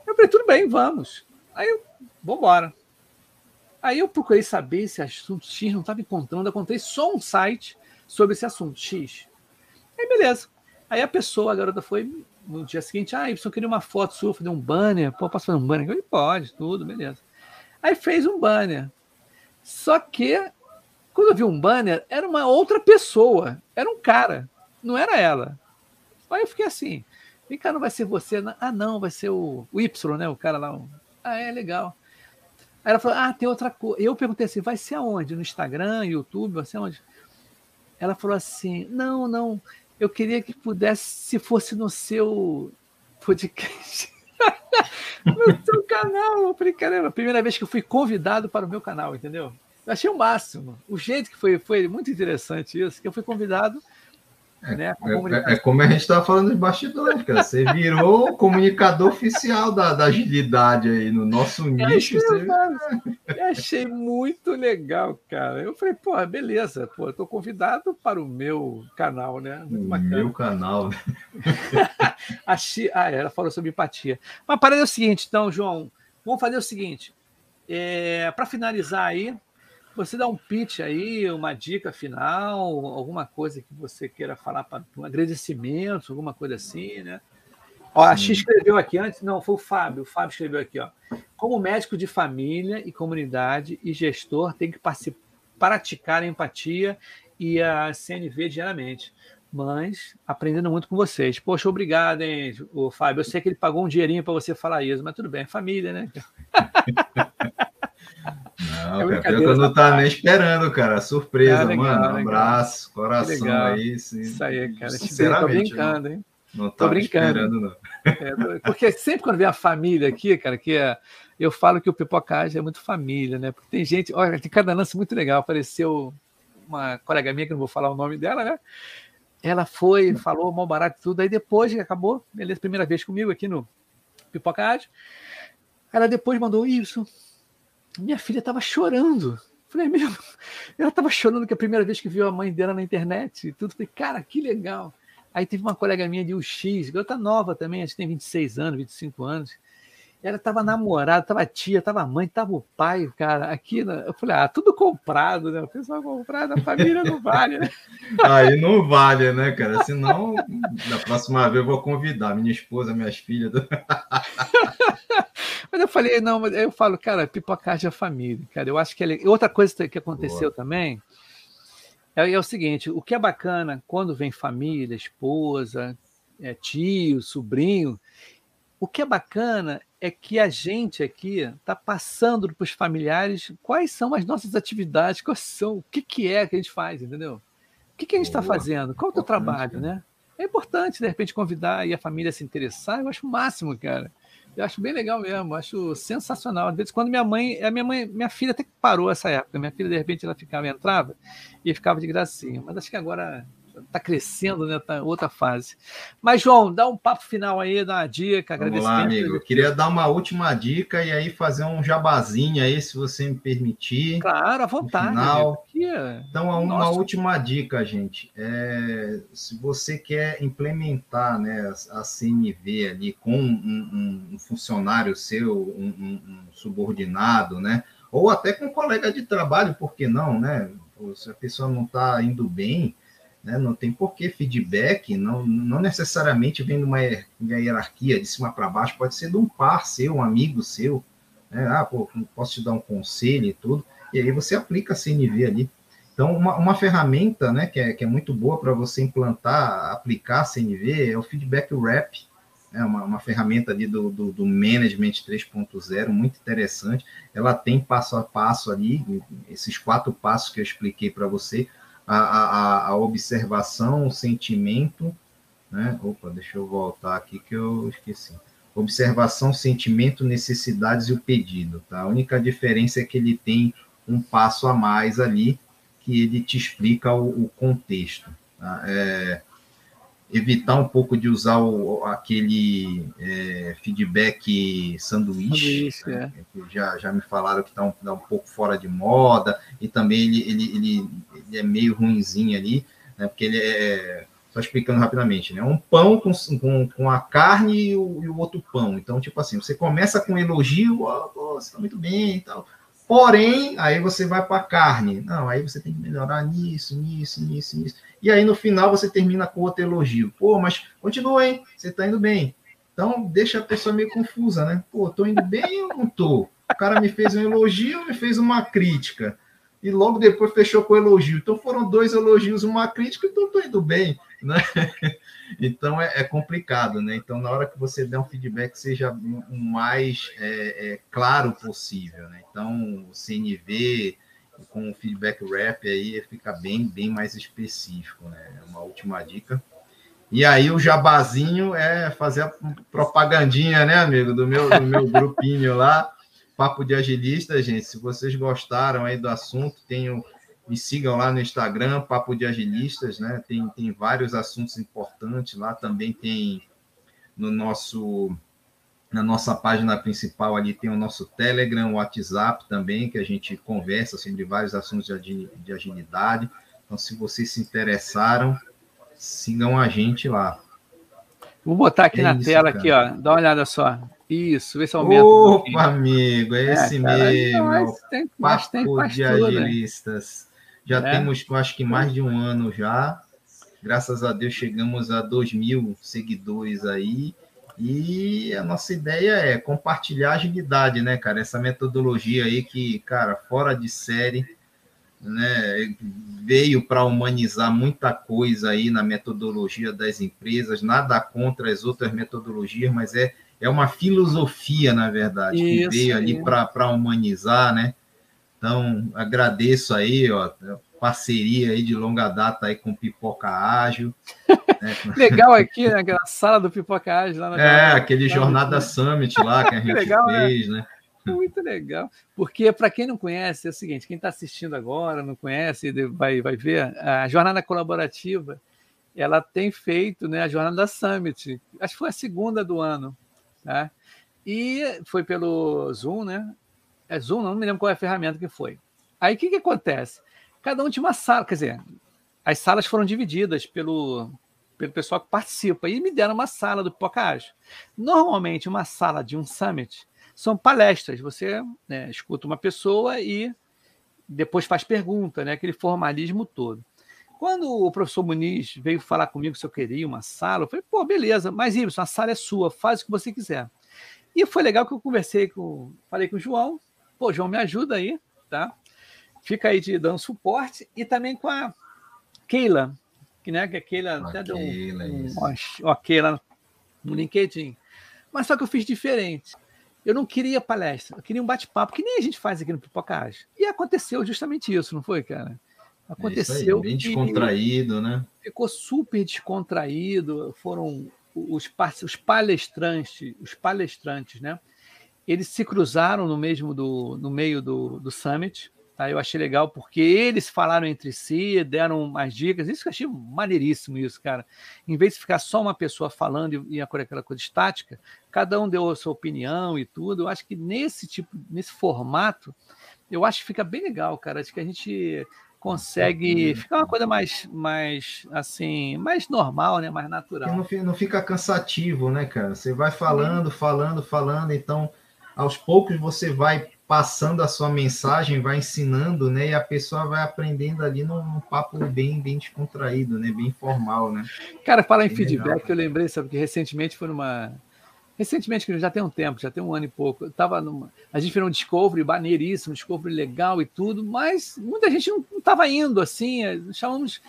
Eu falei, tudo bem, vamos. Aí eu, vambora. Aí eu procurei saber se assunto X não estava encontrando, eu encontrei só um site sobre esse assunto X. Aí beleza. Aí a pessoa, a garota foi no dia seguinte, ah, Ibson, queria uma foto sua, fazer um banner. Pô, posso fazer um banner? Eu falei, pode, tudo, beleza. Aí fez um banner. Só que, quando eu vi um banner, era uma outra pessoa. Era um cara, não era ela. Aí eu fiquei assim, vem cá, não vai ser você? Ah, não, vai ser o, o Y, né? O cara lá. Ah, é, legal. Aí ela falou, ah, tem outra coisa. Eu perguntei assim, vai ser aonde? No Instagram, YouTube, vai ser aonde? Ela falou assim, não, não, eu queria que pudesse, se fosse no seu podcast. no seu canal. Eu falei, caramba, primeira vez que eu fui convidado para o meu canal, entendeu? Eu achei o máximo. O jeito que foi, foi muito interessante isso, que eu fui convidado né, é, é, como a gente estava falando de bastidores, cara. Você virou comunicador oficial da, da, agilidade aí no nosso nicho. Achei, você... achei muito legal, cara. Eu falei, pô, beleza, pô, eu tô convidado para o meu canal, né? Muito Meu canal. achei... Ah, ela falou sobre empatia. Mas para é o seguinte, então, João, vamos fazer o seguinte. É, para finalizar aí, você dá um pitch aí, uma dica final, alguma coisa que você queira falar para um agradecimento, alguma coisa assim, né? Ó, a X escreveu aqui antes, não, foi o Fábio. O Fábio escreveu aqui, ó. Como médico de família e comunidade e gestor, tem que praticar a empatia e a CNV diariamente. Mas aprendendo muito com vocês. Poxa, obrigado, hein, o Fábio. Eu sei que ele pagou um dinheirinho para você falar isso, mas tudo bem, é família, né? Não, é cara, eu não tá nem esperando, cara. Surpresa, é legal, mano. Um abraço, coração aí. Sim. Isso aí, cara. Sinceramente. Tô brincando, hein? Não tô brincando. não. É, porque sempre quando vem a família aqui, cara, que é, eu falo que o Pipocagem é muito família, né? Porque tem gente, olha, tem cada lance muito legal. Apareceu uma colega minha, que não vou falar o nome dela, né? Ela foi, falou mal barato e tudo, aí depois acabou, beleza, primeira vez comigo aqui no Pipocagem. Ela depois mandou isso. Minha filha estava chorando. Falei, mesmo? Ela estava chorando que a primeira vez que viu a mãe dela na internet e tudo. Falei, cara, que legal. Aí teve uma colega minha de UX, garota nova também, acho que tem 26 anos, 25 anos. Ela estava namorada, estava tia, estava mãe, estava o pai, cara. Aqui, né? eu falei, ah, tudo comprado, né? O pessoal comprado, a família não vale, né? Aí não vale, né, cara? Senão, da próxima vez eu vou convidar minha esposa, minhas filhas. mas eu falei, não, mas eu falo, cara, pipocagem é família, cara. Eu acho que é... outra coisa que aconteceu Boa. também é, é, o seguinte: o que é bacana quando vem família, esposa, é, tio, sobrinho, o que é bacana é que a gente aqui está passando para os familiares quais são as nossas atividades, quais são, o que, que é que a gente faz, entendeu? O que, que a gente está fazendo? Qual é o teu trabalho, né? É importante, de repente, convidar e a família se interessar, eu acho o máximo, cara. Eu acho bem legal mesmo, acho sensacional. Às vezes, quando minha mãe, a minha mãe, minha filha até parou essa época. Minha filha, de repente, ela ficava, entrava e ficava de gracinha. Mas acho que agora está crescendo, né? Tá outra fase. Mas, João, dá um papo final aí, dá uma dica. Vamos lá, amigo. Eu queria dar uma última dica e aí fazer um jabazinho aí, se você me permitir. Claro, à vontade. Final. Então, uma Nossa. última dica, gente. É, se você quer implementar né, a CMV ali com um, um funcionário seu, um, um, subordinado, né? Ou até com um colega de trabalho, por que não, né? Se a pessoa não está indo bem, né? Não tem porquê feedback, não, não necessariamente vem de uma hierarquia de cima para baixo, pode ser de um par seu, um amigo seu. Né? Ah, pô, posso te dar um conselho e tudo. E aí você aplica a CNV ali. Então, uma, uma ferramenta né, que, é, que é muito boa para você implantar, aplicar a CNV é o Feedback Wrap, né, uma, uma ferramenta ali do, do, do Management 3.0, muito interessante. Ela tem passo a passo ali, esses quatro passos que eu expliquei para você, a, a, a observação, o sentimento, né? Opa, deixa eu voltar aqui que eu esqueci. Observação, sentimento, necessidades e o pedido, tá? A única diferença é que ele tem um passo a mais ali, que ele te explica o, o contexto. Tá? É, evitar um pouco de usar o, aquele é, feedback sanduíche, sanduíche né? é. já, já me falaram que está um, tá um pouco fora de moda, e também ele, ele, ele, ele é meio ruinzinho ali, né? porque ele é, só explicando rapidamente, né? Um pão com, com, com a carne e o, e o, outro pão. Então, tipo assim, você começa com um elogio, oh, você está muito bem e tal. Porém, aí você vai para a carne. Não, aí você tem que melhorar nisso, nisso, nisso, nisso. E aí no final você termina com outro elogio. Pô, mas continua, hein? Você está indo bem. Então deixa a pessoa meio confusa, né? Pô, tô indo bem ou não tô? O cara me fez um elogio, me fez uma crítica. E logo depois fechou com elogio. Então foram dois elogios, uma crítica, então tô indo bem, né? Então é, é complicado, né? Então na hora que você der um feedback, seja o mais é, é, claro possível, né? Então o CNV, com o feedback rap aí fica bem, bem mais específico, né? É uma última dica. E aí o jabazinho é fazer a propagandinha, né, amigo, do meu, do meu grupinho lá, Papo de Agilista, gente. Se vocês gostaram aí do assunto, tenho me sigam lá no Instagram, Papo de Agilistas, né? Tem, tem vários assuntos importantes lá, também tem no nosso na nossa página principal ali tem o nosso Telegram, o WhatsApp também, que a gente conversa sobre vários assuntos de agilidade. Então, se vocês se interessaram, sigam a gente lá. Vou botar aqui é na isso, tela, cara. aqui, ó. Dá uma olhada só. Isso, vê se aumenta. Opa, um amigo, é esse é, mesmo. Mas tem, mas tem de agilistas. Já é. temos, acho que mais de um ano já. Graças a Deus chegamos a 2 mil seguidores aí. E a nossa ideia é compartilhar agilidade, né, cara? Essa metodologia aí que, cara, fora de série, né, veio para humanizar muita coisa aí na metodologia das empresas, nada contra as outras metodologias, mas é, é uma filosofia, na verdade, isso, que veio ali para humanizar, né? Então, agradeço aí, ó, parceria aí de longa data aí com Pipoca Ágil. Né? Legal aqui, né? Aquela sala do Pipoca Ágil lá na É, jornada, aquele Jornada Summit lá que a gente legal, né? fez, né? né? Muito legal. Porque, para quem não conhece, é o seguinte: quem está assistindo agora, não conhece, vai, vai ver, a jornada colaborativa ela tem feito né, a jornada Summit. Acho que foi a segunda do ano. Tá? E foi pelo Zoom, né? É Zoom, não me lembro qual é a ferramenta que foi. Aí o que, que acontece? Cada um tinha uma sala, quer dizer, as salas foram divididas pelo, pelo pessoal que participa e me deram uma sala do Pipocage. Normalmente, uma sala de um summit são palestras. Você né, escuta uma pessoa e depois faz pergunta, né? aquele formalismo todo. Quando o professor Muniz veio falar comigo se eu queria uma sala, eu falei, pô, beleza, mas Ibson, a sala é sua, faz o que você quiser. E foi legal que eu conversei com, falei com o João, pô, João, me ajuda aí, tá? Fica aí te dando suporte, e também com a Keila, que, né, que a Keila a até deu um, um ok lá no LinkedIn. Mas só que eu fiz diferente. Eu não queria palestra, eu queria um bate-papo, que nem a gente faz aqui no Pipocage. E aconteceu justamente isso, não foi, cara? Aconteceu. É bem descontraído, né? Ficou super descontraído. Foram os, os palestrantes, os palestrantes, né? Eles se cruzaram no mesmo do, no meio do, do summit. Tá? Eu achei legal porque eles falaram entre si, deram umas dicas. Isso que eu achei maneiríssimo, isso, cara. Em vez de ficar só uma pessoa falando e, e aquela coisa estática, cada um deu a sua opinião e tudo. Eu acho que nesse tipo, nesse formato, eu acho que fica bem legal, cara. Acho que a gente consegue ficar uma coisa mais, mais assim, mais normal, né? Mais natural. Não, não fica cansativo, né, cara? Você vai falando, falando, falando, então aos poucos você vai passando a sua mensagem, vai ensinando, né? E a pessoa vai aprendendo ali num, num papo bem, bem descontraído, né? Bem formal, né? Cara, falar em feedback, legal, eu lembrei, sabe, que recentemente foi numa recentemente, que já tem um tempo, já tem um ano e pouco, tava numa, a gente fez um Discovery maneiríssimo, um Discovery legal e tudo, mas muita gente não estava indo assim, eh, chamamos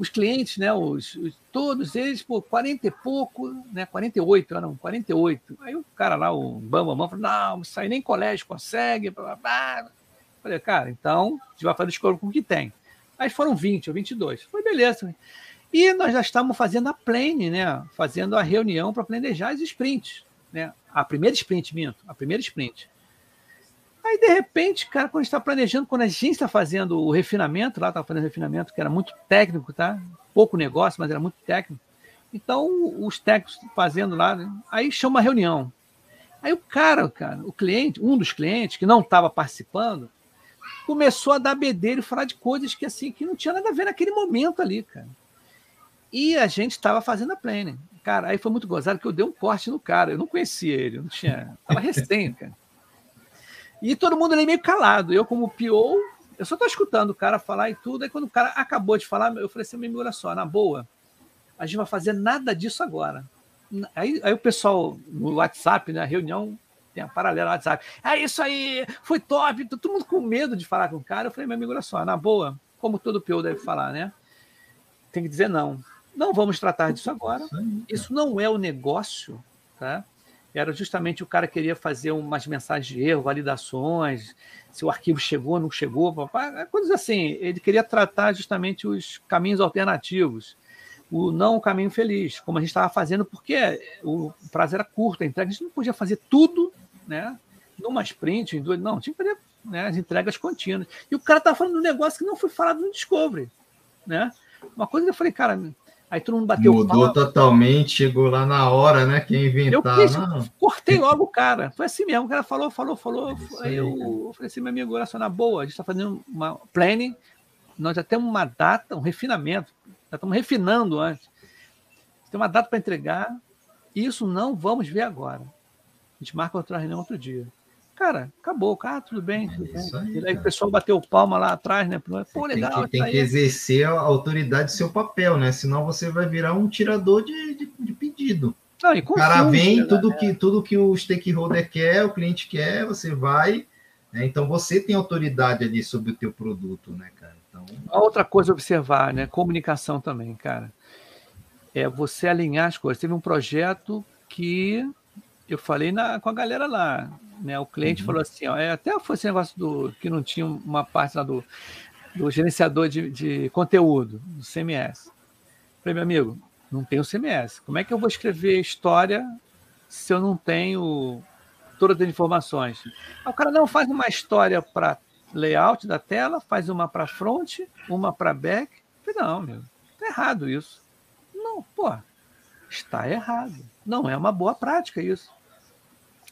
os clientes, né, os, os, todos eles, por 40 e pouco, né, 48, não, 48. Aí o cara lá, o Bambam, falou, não, isso aí nem colégio consegue, blá, blá, blá. Falei, cara, então a gente vai fazer Discovery com o que tem. Aí foram 20 ou 22. Foi beleza. E nós já estávamos fazendo a plane, né? Fazendo a reunião para planejar as sprints né? A primeira sprint, minto, a primeira sprint. Aí, de repente, cara, quando a gente está planejando, quando a gente está fazendo o refinamento, lá estava fazendo refinamento, que era muito técnico, tá? Pouco negócio, mas era muito técnico. Então, os técnicos fazendo lá, né? aí chama uma reunião. Aí o cara, cara, o cliente, um dos clientes que não estava participando, começou a dar bedelho e falar de coisas que assim que não tinha nada a ver naquele momento ali, cara. E a gente estava fazendo a planning. Cara, aí foi muito gozado que eu dei um corte no cara. Eu não conhecia ele, eu não tinha. Tava recém, cara. E todo mundo ali meio calado. Eu, como PO, eu só tô escutando o cara falar e tudo. Aí quando o cara acabou de falar, eu falei assim: olha só, na boa, a gente vai fazer nada disso agora. Aí, aí o pessoal no WhatsApp, na né, reunião, tem a paralela no WhatsApp. É isso aí, foi top. Todo mundo com medo de falar com o cara. Eu falei, meu amigo, olha só, na boa, como todo PO deve falar, né? Tem que dizer não. Não vamos tratar disso agora. Isso não é o negócio, tá? Era justamente o cara queria fazer umas mensagens de erro, validações, se o arquivo chegou, não chegou, coisas assim. Ele queria tratar justamente os caminhos alternativos, o não o caminho feliz, como a gente estava fazendo, porque o prazo era curto, a entrega a gente não podia fazer tudo, né? Numa sprint, em duas, não, tinha que fazer né, as entregas contínuas. E o cara estava falando de um negócio que não foi falado no Discovery, né? Uma coisa que eu falei, cara, Aí todo mundo bateu Mudou totalmente, chegou lá na hora, né? Quem inventar. Eu fiz, não. cortei logo o cara. Foi assim mesmo. O cara falou, falou, falou. É aí eu, eu, falei assim, meu amigo, olha só, na boa, a gente está fazendo uma planning, nós já temos uma data, um refinamento, já estamos refinando antes. Tem uma data para entregar, isso não vamos ver agora. A gente marca outra reunião outro dia. Cara, acabou, cara, tudo bem. Tudo bem. Aí, aí o pessoal bateu palma lá atrás, né? Pô, legal. Tem que, tem que exercer a autoridade do seu papel, né? Senão você vai virar um tirador de, de, de pedido. Não, o cara vem, né? tudo, que, tudo que o stakeholder quer, o cliente quer, você vai. Né? Então você tem autoridade ali sobre o teu produto, né, cara? Então... Outra coisa a observar, né? Comunicação também, cara. É você alinhar as coisas. Teve um projeto que eu falei na, com a galera lá. Né? O cliente uhum. falou assim, ó, é, até foi esse negócio do que não tinha uma parte lá do. do gerenciador de, de conteúdo, do CMS. Falei, meu amigo, não tenho CMS. Como é que eu vou escrever história se eu não tenho todas as informações? o cara não faz uma história para layout da tela, faz uma para front, uma para back. falei, não, meu, tá errado isso. Não, pô, está errado. Não é uma boa prática isso.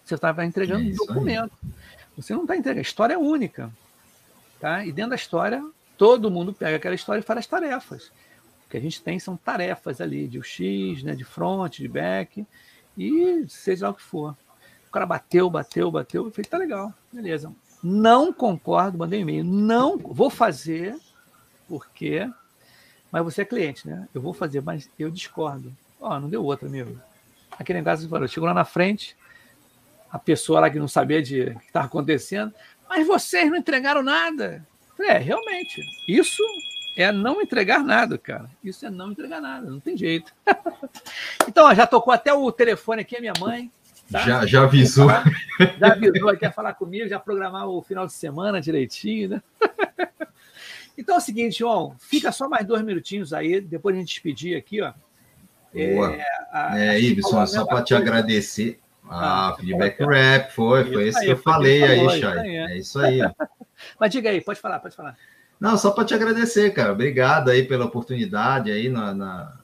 Você estava entregando é um documento. Aí. Você não está entregando. A história é única. Tá? E dentro da história, todo mundo pega aquela história e faz as tarefas. O que a gente tem são tarefas ali, de UX, né, de front, de back, e seja lá o que for. O cara bateu, bateu, bateu, eu falei, tá legal, beleza. Não concordo, mandei um e-mail. Não, vou fazer, porque. Mas você é cliente, né? Eu vou fazer, mas eu discordo. Ó, oh, não deu outra, amigo. Aquele negócio chegou lá na frente, a pessoa lá que não sabia de o que estava acontecendo, mas vocês não entregaram nada. É, realmente, isso é não entregar nada, cara. Isso é não entregar nada, não tem jeito. então, ó, já tocou até o telefone aqui, a minha mãe. Tá? Já, já avisou. Já avisou, quer falar comigo, já programar o final de semana direitinho, né? Então é o seguinte, João, fica só mais dois minutinhos aí, depois a gente despedir aqui, ó. Boa. É, a, é Ibson, só para te agradecer. Ah, ah feedback rap, foi, foi isso, isso que eu falei aí, Chay. É. é isso aí. Mas diga aí, pode falar, pode falar. Não, só para te agradecer, cara. Obrigado aí pela oportunidade aí na, na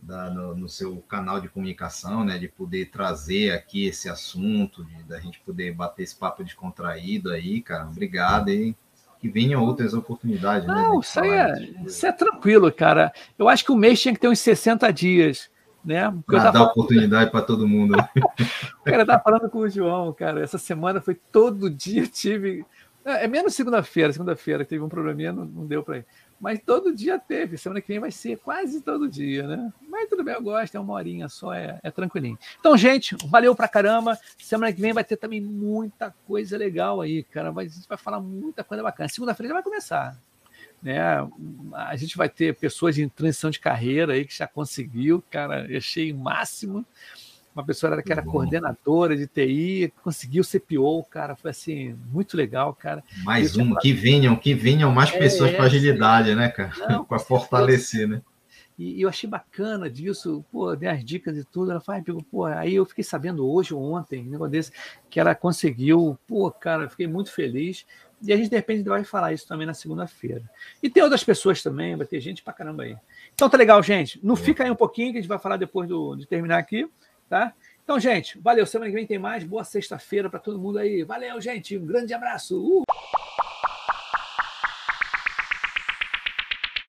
da, no, no, seu canal de comunicação, né? De poder trazer aqui esse assunto, de, da gente poder bater esse papo descontraído aí, cara. Obrigado aí. Que venham outras oportunidades. Né, Não, né, isso, aí é, isso é tranquilo, cara. Eu acho que o mês tinha que ter uns 60 dias né? Para dar oportunidade para todo mundo. o cara tá falando com o João, cara. Essa semana foi todo dia tive. É, é menos segunda-feira, segunda-feira teve um probleminha, não, não deu para ir. Mas todo dia teve. Semana que vem vai ser quase todo dia, né? Mas tudo bem, eu gosto, é uma horinha só, é, é tranquilinho. Então, gente, valeu pra caramba. Semana que vem vai ter também muita coisa legal aí, cara. Vai, a gente vai falar muita coisa bacana. Segunda-feira já vai começar. Né? A gente vai ter pessoas em transição de carreira aí que já conseguiu, cara, eu achei máximo. Uma pessoa que era coordenadora de TI, conseguiu ser PO, cara, foi assim, muito legal, cara. Mais uma, que venham, que venham mais é, pessoas é, com agilidade, é. né, cara? Para fortalecer, né? E, eu achei bacana disso, pô, dei as dicas e tudo. Ela fala, pô, aí eu fiquei sabendo hoje ou ontem, um negócio desse, que ela conseguiu, pô, cara, fiquei muito feliz. E a gente, de repente, vai falar isso também na segunda-feira. E tem outras pessoas também, vai ter gente pra caramba aí. Então tá legal, gente. Não fica aí um pouquinho, que a gente vai falar depois do, de terminar aqui, tá? Então, gente, valeu. Semana que vem tem mais. Boa sexta-feira para todo mundo aí. Valeu, gente. Um grande abraço. Uh!